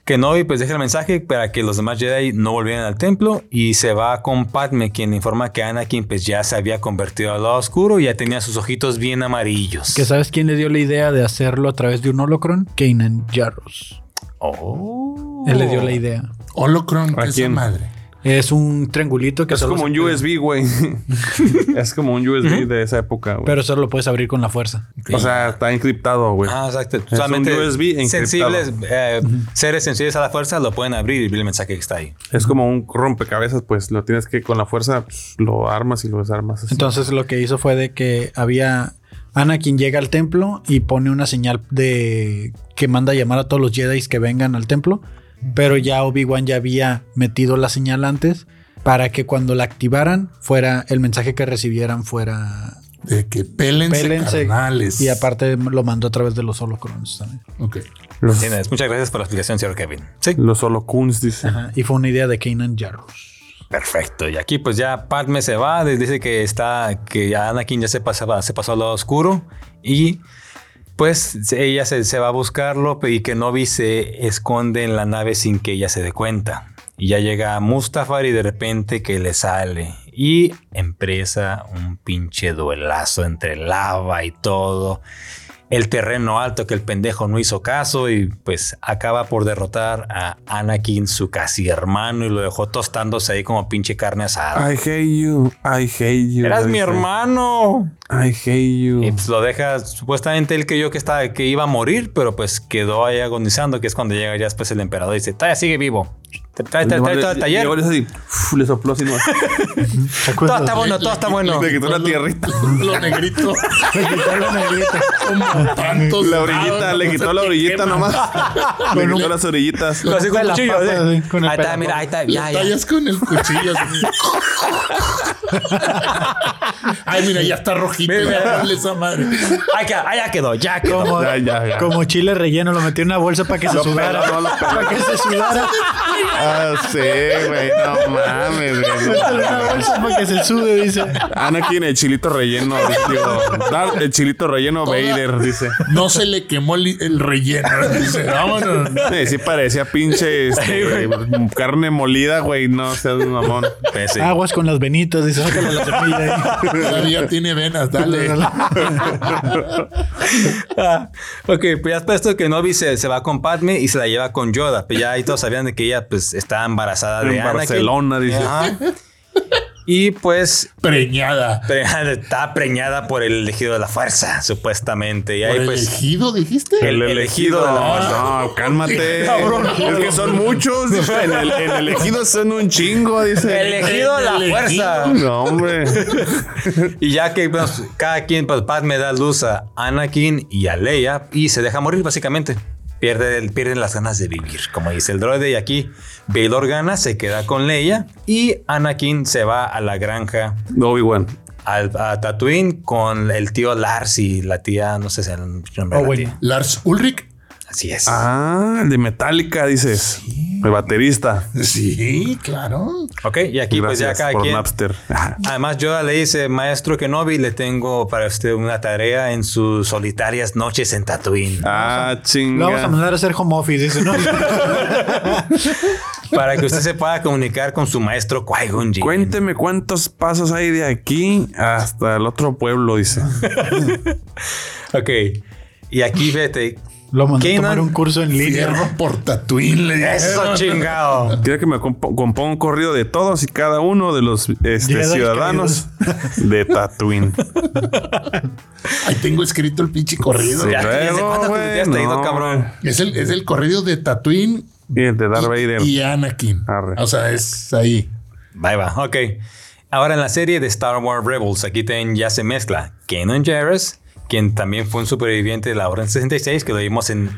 Kenobi pues deja el mensaje para que los demás Jedi no volvieran al templo y se va con Padme quien informa que Anakin pues ya se había convertido al lado oscuro y ya tenía sus ojitos bien amarillos. ¿Que sabes quién le dio la idea de hacerlo a través de un holocron? Kanan Jarrus. Oh. Él le dio la idea. Holocron, ¿A esa quién? madre. Es un triangulito que Es solo como un puede- USB, güey. (laughs) es como un USB de esa época, güey. Pero solo lo puedes abrir con la fuerza. O sea, está encriptado, güey. Ah, exacto. Solamente USB encriptado. sensibles, eh, seres sensibles a la fuerza lo pueden abrir y ver el mensaje que está ahí. Es como un rompecabezas, pues lo tienes que con la fuerza pues, lo armas y lo desarmas. así. Entonces lo que hizo fue de que había Anakin llega al templo y pone una señal de que manda a llamar a todos los Jedi que vengan al templo, pero ya Obi-Wan ya había metido la señal antes para que cuando la activaran fuera el mensaje que recibieran fuera De que pélense, pélense carnales. y aparte lo mandó a través de los holocrons también. Ok. los, Tienes- Muchas gracias por la explicación, señor Kevin. Sí. los holocuns, dice. Ajá, Y fue una idea de Kanan Jarrus. Perfecto. Y aquí pues ya Padme se va, dice que está, que ya Anakin ya se pasaba, se pasó al lado oscuro y pues ella se, se va a buscarlo y que Novi se esconde en la nave sin que ella se dé cuenta. Y ya llega Mustafar y de repente que le sale y empieza un pinche duelazo entre lava y todo. El terreno alto que el pendejo no hizo caso y pues acaba por derrotar a Anakin, su casi hermano, y lo dejó tostándose ahí como pinche carne asada. I hate you. I hate you. ¡Eras mi hermano! I hate you. Y pues lo deja, supuestamente él creyó que, estaba, que iba a morir, pero pues quedó ahí agonizando, que es cuando llega ya después el emperador y dice, todavía sigue vivo. Trae, trae, trae todo el taller. Llegó así, uf, le sopló así. nomás. Todo está bueno, todo está bueno. Le quitó la tierrita. Lo negrito. Como tantos La orillita, le quitó la te orillita nomás. (laughs) Le quitó las orillitas. Así con Con la cuchillo, ¿eh? el Ahí está, mira, ahí está. Lo Ya, ya. tallas con el cuchillo. (laughs) Ay, mira, ya está rojito. Esa madre. Ahí queda- ahí ya quedó, ya quedó. Como, Ya, ya, ya. como chile relleno, lo metió en una bolsa para que se Lo sudara. lo para que se sudara. Ah, sí, güey. No mames, güey. Métele una bolsa para que se sude, dice. Anakin, el chilito relleno. Digo, Darth, el chilito relleno Vader, dice. No se le quemó el, el relleno. Dice, vámonos. Sí parecía pinche este, carne molida, güey. No seas un mamón. Sí. Aguas con las venitas, dice, sácale la semilla ahí. Todavía tiene venas, dale. (laughs) Ah, (laughs) ok, pues ya después de que Novi se, se va con Padme y se la lleva con Yoda. Pues ya ahí todos sabían de que ella pues está embarazada de En Anakin. Barcelona, dice. Ajá. (laughs) Y pues Preñada. pre- está preñada por el elegido de la fuerza, supuestamente. Y ¿Por ahí el pues... elegido, dijiste? El elegido de la fuerza. No, cálmate. (laughs) Cabrón. es que son muchos. el, el elegido son un chingo, dice. Elegido de la El fuerza. No, hombre. (laughs) Y ya que pues, cada quien, pues Padme da luz a Anakin y a Leia y se deja morir básicamente. Pierde, el- pierden las ganas de vivir, como dice el droide. Y aquí Bail Organa se queda con Leia y Anakin se va a la granja Obi-Wan. al, a Tatooine con el tío Lars y la tía, no sé si el nombre de la Owen. tía. Lars Ulrich. Así es. Ah, el de Metallica, dices. El baterista. Sí, claro. Ok, y aquí pues ya Gracias cada por quien. Napster. Además, yo le hice, maestro Kenobi, le tengo para usted una tarea en sus solitarias noches en Tatooine. Ah, Lo chinga. vamos a mandar a hacer home office, dice, ¿no? (laughs) Para que usted se pueda comunicar con su maestro Qui-Gon Jinn. Cuénteme cuántos pasos hay de aquí hasta el otro pueblo, dice. (laughs) Ok. Y aquí, vete. Lo mandó a tomar un curso en línea. Fierro por Tatooine le Eso (laughs) chingado. Quiero que me comp- componga un corrido de todos y cada uno de los este, ciudadanos de Tatooine. (laughs) Ahí tengo escrito el pinche corrido. Sí. Ya, ¿Desde Luego, güey, te has no. cabrón? Es el, es el corrido de Tatooine Y el de Darth Vader. y, y Anakin. Arre. O sea, es ahí. Ahí va, ok. Ahora en la serie de Star Wars Rebels, aquí ten- ya se mezcla Kanan Jarrus, quien también fue un superviviente de la Orden 66, que lo vimos en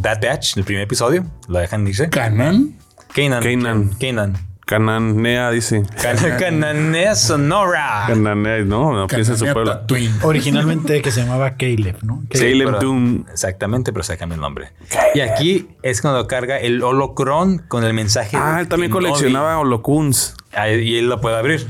Bad Batch, el primer episodio. Lo dejan dice. Canan. Kanan. Kanan. Kanan. Cananea, dice. Can- Cananea Sonora. Cananea, no, no piensa en su pueblo. Tatooine. Originalmente que se llamaba Caleb, ¿no? Caleb. Caleb Doom. Exactamente, pero se cambia el nombre. Y aquí es cuando carga el holocron con el mensaje. Ah, él también coleccionaba holocuns. Ah, Y él lo puede abrir.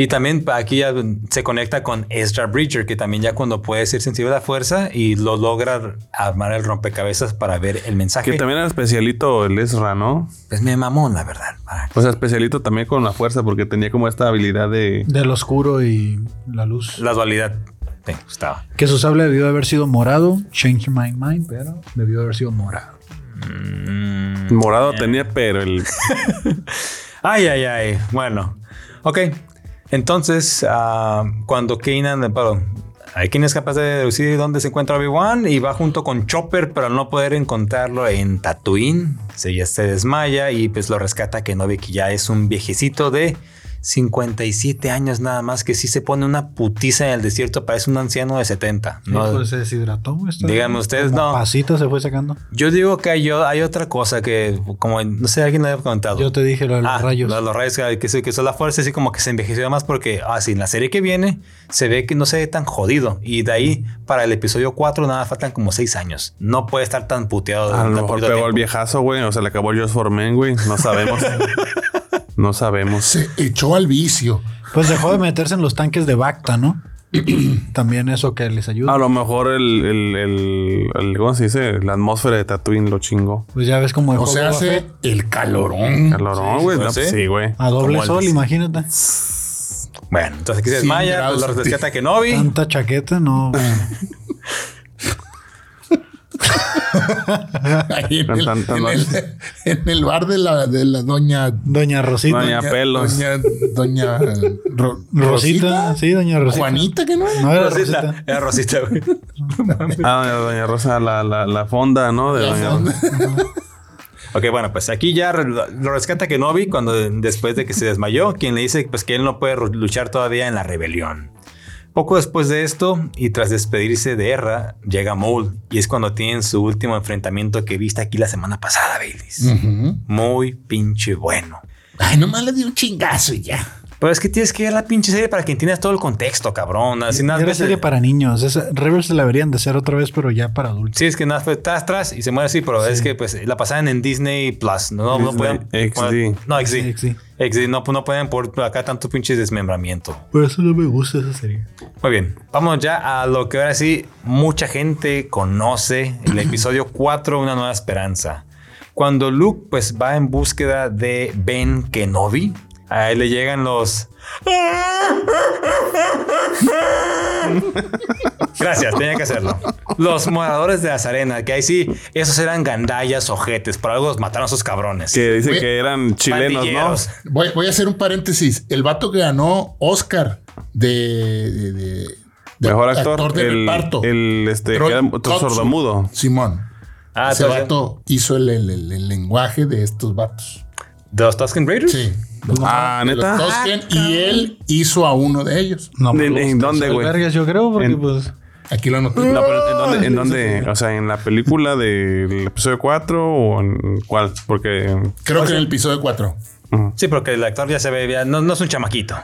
Y también aquí ya se conecta con Ezra Bridger, que también ya cuando puede ser sensible a la fuerza y lo logra armar el rompecabezas para ver el mensaje. Que también era especialito el Ezra, ¿no? Pues me mamón, la verdad. O sea, especialito también con la fuerza porque tenía como esta habilidad de... Del oscuro y la luz. La dualidad. Sí, estaba. Que su sable debió haber sido morado. Change my mind, pero debió haber sido morado. Mm. Morado tenía, pero el... (laughs) Ay, ay, ay. Bueno. Ok. Entonces, ah, cuando Kanan, perdón, hay quien es capaz de deducir dónde se encuentra Obi-Wan y va junto con Chopper, pero al no poder encontrarlo en Tatooine, se ya se desmaya y pues lo rescata Kenobi, que ya es un viejecito de 57 años nada más, que sí se pone una putiza en el desierto, parece un anciano de 70. Sí, ¿no? pues se deshidrató. Díganme ustedes, no. Pasito se fue sacando. Yo digo que hay, hay otra cosa que, como no sé, alguien lo había comentado. Yo te dije lo de los Ah, rayos. lo de los rayos que, que, se- que son la fuerza, así como que se envejeció más porque, ah, sí, en la serie que viene se ve que no se ve tan jodido. Y de ahí para el episodio 4 nada, faltan como 6 años. No puede estar tan puteado. A lo mejor pegó tiempo. viejazo, güey. O se le acabó el Just for Men, güey. No sabemos. (laughs) no sabemos. Se echó al vicio. Pues dejó de meterse en los tanques de Bacta, ¿no? (clears throat) También eso que les ayuda. A lo mejor el, el, el, el- ¿cómo se dice? La atmósfera de Tatooine lo chingó. Pues ya ves como dejó O sea, hace el calorón. Calorón, güey. sí. sí, güey. a doble sol, imagínate. Bueno, entonces aquí se 100 desmaya, pues lo rescata Kenobi. Tanta chaqueta, no. (laughs) (laughs) Ahí en, el, tan, tan, en el- en el bar de la, de la doña. Doña Rosita. Doña Pelos. Doña, doña Ro- Rosita, sí, doña Rosita. Juanita, que no. No era Rosita. Rosita. Era Rosita, güey. (laughs) Ah, doña Rosa, la, la, la fonda, ¿no? De doña (laughs) Ok, bueno, pues aquí ya lo rescata Kenobi cuando después de que se desmayó, quien le dice pues, que él no puede luchar todavía en la rebelión. Poco después de esto, y tras despedirse de Erra, llega Maul, y es cuando tienen su último enfrentamiento que viste aquí la semana pasada, Baileys. Ujú. Muy pinche bueno. Ay, nomás le di un chingazo y ya. Pero es que tienes que ver la pinche serie para que entiendas todo el contexto, cabrón. Así nada Era serie para niños. Esa, Rebels se la deberían de hacer otra vez, pero ya para adultos. Sí, es que nada, fue tras, tras y se muere así, pero es que pues la pasaban en Disney Plus. No, no Disney pueden. XD. poner- no, XD. Sí, sí. XD, no, no pueden por acá tanto pinche desmembramiento. Por eso no me gusta esa serie. Muy bien, vamos ya a lo que ahora sí mucha gente conoce, el (clears throat) episodio 4, Una Nueva Esperanza. Cuando Luke pues va en búsqueda de Ben Kenobi, a él le llegan los... Gracias, tenía que hacerlo. Los moradores de Azarena, que ahí sí, esos eran gandallas, ojetes, por algo los mataron a esos cabrones. Que dice Güey, que eran chilenos, ¿no? Voy, voy a hacer un paréntesis. El vato que ganó Oscar de, de- de- de Mejor actor, de el, reparto. el este, que Troy era otro Kotsur. sordomudo. Simón. Ah, Ese vato hizo el, el- el- el lenguaje de estos vatos. ¿De los Tusken Raiders? Sí. Ah, De los neta. Tusken, y él hizo a uno de ellos. No, ¿En- me en dónde, güey? vergas, yo creo, porque En- pues. Aquí lo anoté. No, pero ¿en dónde? En (laughs) dónde? O sea, ¿en la película del episodio 4 o en cuál? Porque... Creo que en el episodio 4. ujú. Sí, porque el actor ya se ve, ya- no, no es un chamaquito.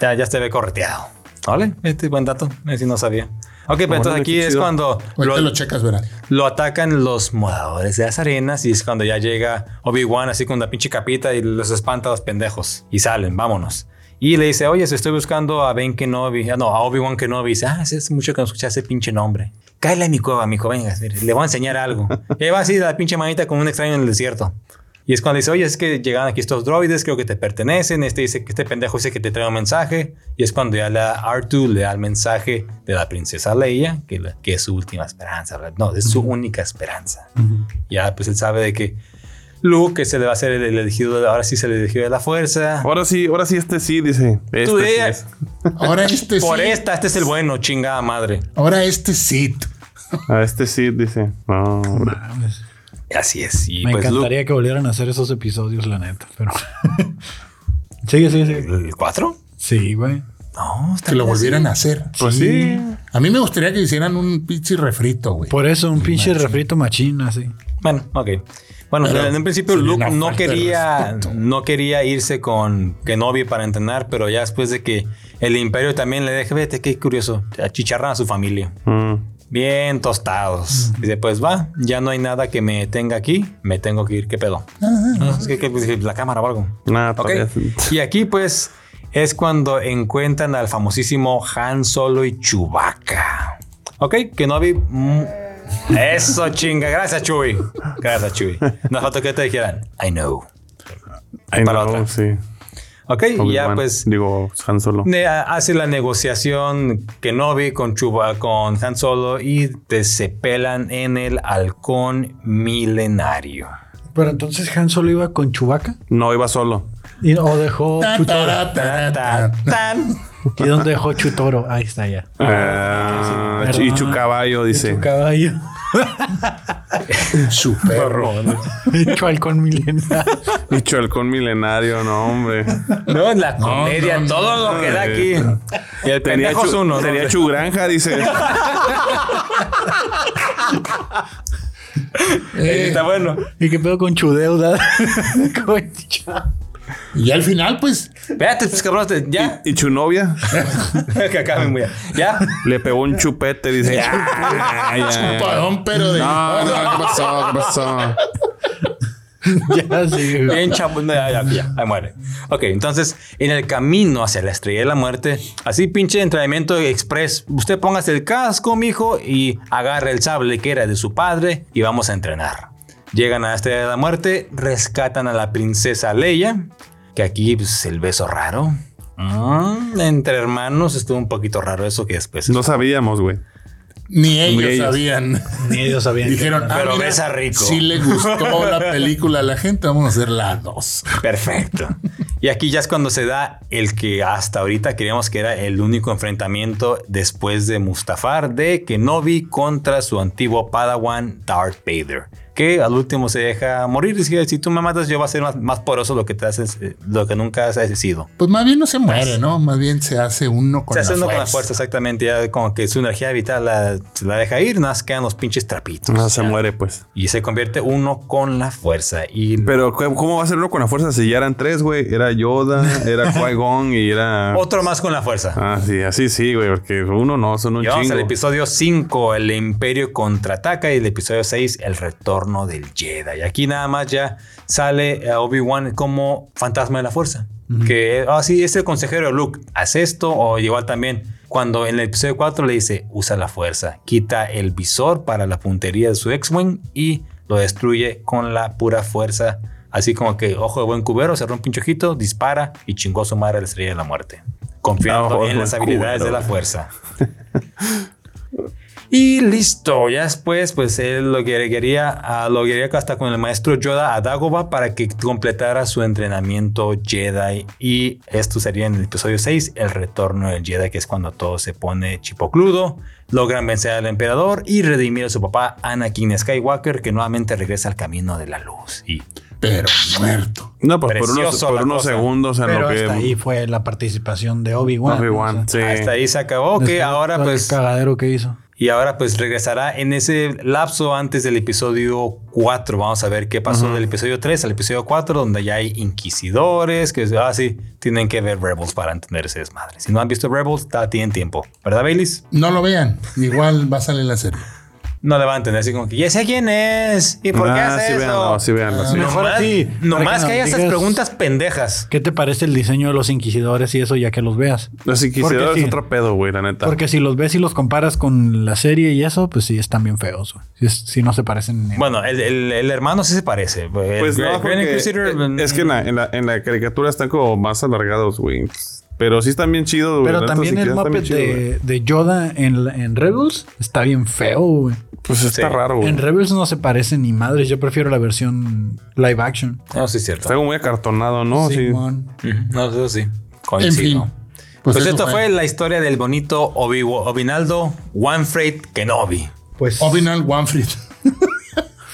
Ya, ya se ve correteado. ¿Vale? Este buen dato. Ese no sabía. Ok, pero entonces aquí es cuando lo, lo checas, verán. lo atacan los moradores de las arenas y es cuando ya llega Obi-Wan así con una pinche capita y los espanta a los pendejos y salen, vámonos. Y le dice, oye, si estoy buscando a Ben Kenobi, ah, no, a Obi-Wan Kenobi. Y dice, ah, hace mucho que no escuché ese pinche nombre. Cáele a mi cueva, mijo, venga, mire, le voy a enseñar algo. (laughs) Y ahí va así la pinche manita con un extraño en el desierto. Y es cuando dice, oye, es que llegan aquí estos droides, creo que te pertenecen. Este dice que este pendejo dice que te trae un mensaje. Y es cuando ya la R2 le da el mensaje de la princesa Leia, que, la- que es su última esperanza. ¿verdad? No, es su única esperanza. Ya, pues él sabe de que Luke, que se le va a hacer el, el elegido, de- ahora sí se le elegido de la fuerza. Ahora sí, ahora sí este sí, dice. Este Tú sí es. Ahora este Por sí. esta, este es el bueno, chingada madre. Ahora este sí. A este sí, dice. No, hombre. Así es. Y Me pues encantaría que volvieran a hacer esos episodios, la neta, pero. (laughs) sigue, sigue, sigue. ¿el 4? Sí, güey. No, está Que lo así. volvieran a hacer. Pues sí. A mí me gustaría que hicieran un pinche refrito, güey. Por eso, un pinche refrito machín así. Bueno, ok. Bueno, Pero en un principio Luke no quería, no quería irse con Kenobi para entrenar, pero ya después de que el Imperio también le deje, vete, qué curioso, achicharran a su familia. Mm. Bien tostados. Dice, pues va, ya no hay nada que me tenga aquí, me tengo que ir, ¿qué pedo? No, es que, que- pues, la cámara o algo. Nah, Ok. todavía sí. Y aquí pues es cuando encuentran al famosísimo Han Solo y Chewbacca. Ok, Kenobi... mm, Eso chinga, gracias Chewie. Gracias Chewie. No falta que te dijeran, I know. Para no, otra. sí. Ok, y ya pues Digo, Han Solo. hace la negociación Kenobi con Chuba, con Han Solo y te se pelan en el halcón milenario. Pero entonces Han solo iba con Chubaca No, iba solo. y o dejó tan. (laughs) ¿Y dónde dejó Chutoro? Ahí está ya. Ah, sí. y Chu Caballo, dice. Su caballo. Su perro. Hecho halcón milenario. Dicho halcón milenario, no, hombre. No, la comedia, no, no, todo lo que da aquí. Y el Tenía, chu, uno. ¿no? tenía chu granja, dice. Eh, Está bueno. ¿Y qué pedo con Chudeuda? (laughs) Con Chu- y al final, pues, Espérate, pues cabrón, ya. Y chu novia (laughs) que acaben muy bien. Ya. le pegó un chupete, dice. "Ah, ya, ya". chupadón, pero de. No, no, ¿qué pasó? ¿Qué pasó? (laughs) ya, sí. güey. Bien chapo. no, Ya, ya, ya. Ahí muere. Ok, entonces, en el camino hacia la estrella de la muerte, así pinche entrenamiento express. Usted póngase el casco, mijo, y agarre el sable que era de su padre y vamos a entrenar. Llegan a la estrella de la muerte, rescatan a la princesa Leia, que aquí, pues, el beso raro. Mm, entre hermanos estuvo un poquito raro eso que después. No sabíamos, güey. Ni ellos, Ni ellos. sabían. Ni ellos sabían. (laughs) Dijeron, ah, Pero mira, besa rico. Si le gustó (laughs) la película a la gente, vamos a hacer la dos. Perfecto. Y aquí ya es cuando se da el que hasta ahorita creíamos que era el único enfrentamiento después de Mustafar de Kenobi contra su antiguo Padawan Darth Vader. Que al último se deja morir. Dice, si tú me matas, yo voy a ser más, más poroso lo que te haces, eh, lo que nunca has sido. Pues más bien no se muere, ¿no? Más bien se hace uno con se la hace uno fuerza. con la fuerza, exactamente. Ya como que su energía vital la, se la deja ir, nada más quedan los pinches trapitos. No se Ya. muere, pues. Y se convierte uno con la fuerza. Y Pero, ¿cómo cómo va a ser uno con la fuerza si ya eran tres, güey? Era Yoda, era (laughs) Qui-Gon y era. otro más con la fuerza. Ah, sí, así sí, güey, porque uno no, son un Y vamos chingo. al episodio 5, el Imperio contraataca, y el episodio 6, el retorno del Jedi. Y aquí nada más ya sale a Obi-Wan como fantasma de la fuerza. Que, ah, sí, es el consejero Luke, haz esto, o igual también. Cuando en el episodio 4 le dice, usa la fuerza, quita el visor para la puntería de su X-Wing y lo destruye con la pura fuerza. Así como que, ojo de buen cubero, cerró un pinche ojito, dispara y chingó a su madre a la estrella de la muerte. Confiando en las habilidades cubero. de la fuerza. (laughs) Y listo, ya después, pues él lo que quería, ah, lo quería hasta con el maestro Yoda a Dagobah para que completara su entrenamiento Jedi. Y esto sería en el episodio 6, el retorno del Jedi, que es cuando todo se pone chipocludo. Logran vencer al emperador y redimir a su papá Anakin Skywalker, que nuevamente regresa al camino de la luz. Y Pero muerto. No, pues por unos, Precioso por la unos cosa. segundos en Pero lo que. hasta ahí fue la participación de Obi-Wan. Obi-Wan, O sea, sí. hasta ahí se acabó, que ahora todo el pues... cagadero que hizo. Y ahora pues regresará en ese lapso antes del episodio 4. Vamos a ver qué pasó del episodio 3 al episodio 4, donde ya hay inquisidores, que ah, sí, tienen que ver Rebels para entender ese desmadre. Si no han visto Rebels, ta- tienen tiempo. ¿Verdad, Baileys? No lo vean. Igual va a salir la serie. No le van a entender así como que, ¿ya sé quién es? ¿Y por qué Ah, hace sí, eso? véanlo, sí, véanlo, sí. Mejor así, nomás que que haya nos esas digas- preguntas pendejas. ¿Qué te parece el diseño de los inquisidores y eso ya que los veas? Los inquisidores Porque sí. es otro pedo, güey, la neta. Porque si los ves y los comparas con la serie y eso, pues sí, están bien feos. güey. Sí, es- sí no se parecen. en- Bueno, el, el- el hermano sí se parece. El Pues no, Grand porque Inquisitor, es que en la, en, la, en la caricatura están como más alargados, güey. Pero sí están bien chidos, güey. Pero La también el Muppet de, de Yoda en, en Rebels está bien feo, güey. Pues está Sí. raro, güey. En Rebels no se parece ni madres. Yo prefiero la versión live action. No, sí es cierto. Está como muy acartonado, ¿no? Sí. No, eso sí. En Coincido. fin. Pues, eso esto fue. la historia del bonito Obi Obinaldo Wanfred Kenobi. Pues Ovinal Wanfried.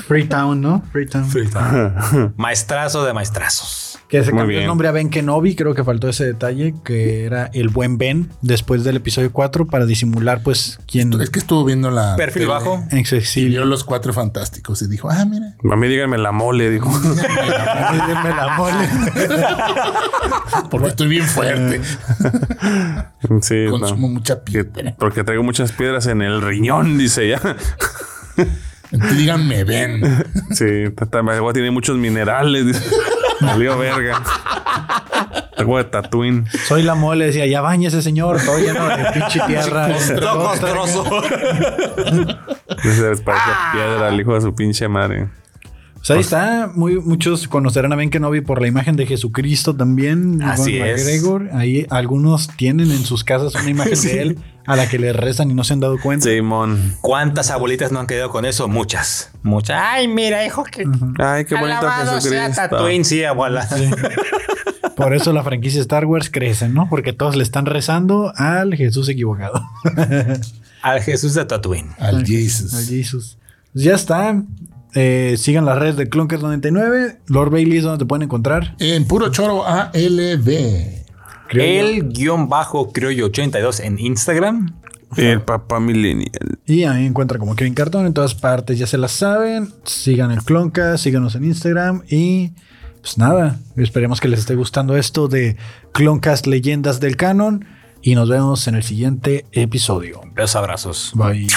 Freetown, ¿no? Freetown. (laughs) Maestrazo de maestrazos. Que se Muy cambió bien. el nombre a Ben Kenobi, creo que faltó ese detalle, que era el buen Ben después del episodio 4 para disimular pues quién Es que estuvo viendo la. Perfil tele bajo. Y exilio. vio los cuatro fantásticos y dijo, ah, mira. A mí díganme la mole, dijo. (laughs) (laughs) Me la mole. (laughs) Porque estoy bien fuerte. sí, no. Consumo mucha Que- piedra. porque traigo muchas piedras en el riñón, dice ya. Díganme, ven. Sí, agua tiene muchos minerales. Dice. Salió verga. Agua de Tatooine. Soy la mole, decía, ya bañese señor, todo lleno de pinche tierra. Todo castroso. Dice, les parece piedra al hijo de su pinche madre. Pues ahí está, muy, muchos conocerán a Ben Kenobi por la imagen de Jesucristo también. Así es. McGregor. Ahí algunos tienen en sus casas una imagen (laughs) de él a la que le rezan y no se han dado cuenta. Simón. ¿Cuántas abuelitas no han quedado con eso? Muchas. Muchas. Ay, mira, hijo, que. Ay, qué bonito sea Jesucristo. Tatooine, sí, abuela. Por eso la franquicia Star Wars crece, ¿no? Porque todos le están rezando al Jesús equivocado. Al Jesús de Tatooine. Al Jesus. Al Jesús. Pues ya está. Eh, sigan las redes de Clunkers99. Lord Bailey es donde te pueden encontrar. En puro choro ALB. El guion bajo criollo 82 en Instagram. El papá millennial. Y a mí me encuentra como Kevin Cartón en todas partes, ya se las saben. Sigan el Cloncast, síganos en Instagram y pues nada, esperemos que les esté gustando esto de Cloncast Leyendas del Canon y nos vemos en el siguiente episodio. Los abrazos. Bye.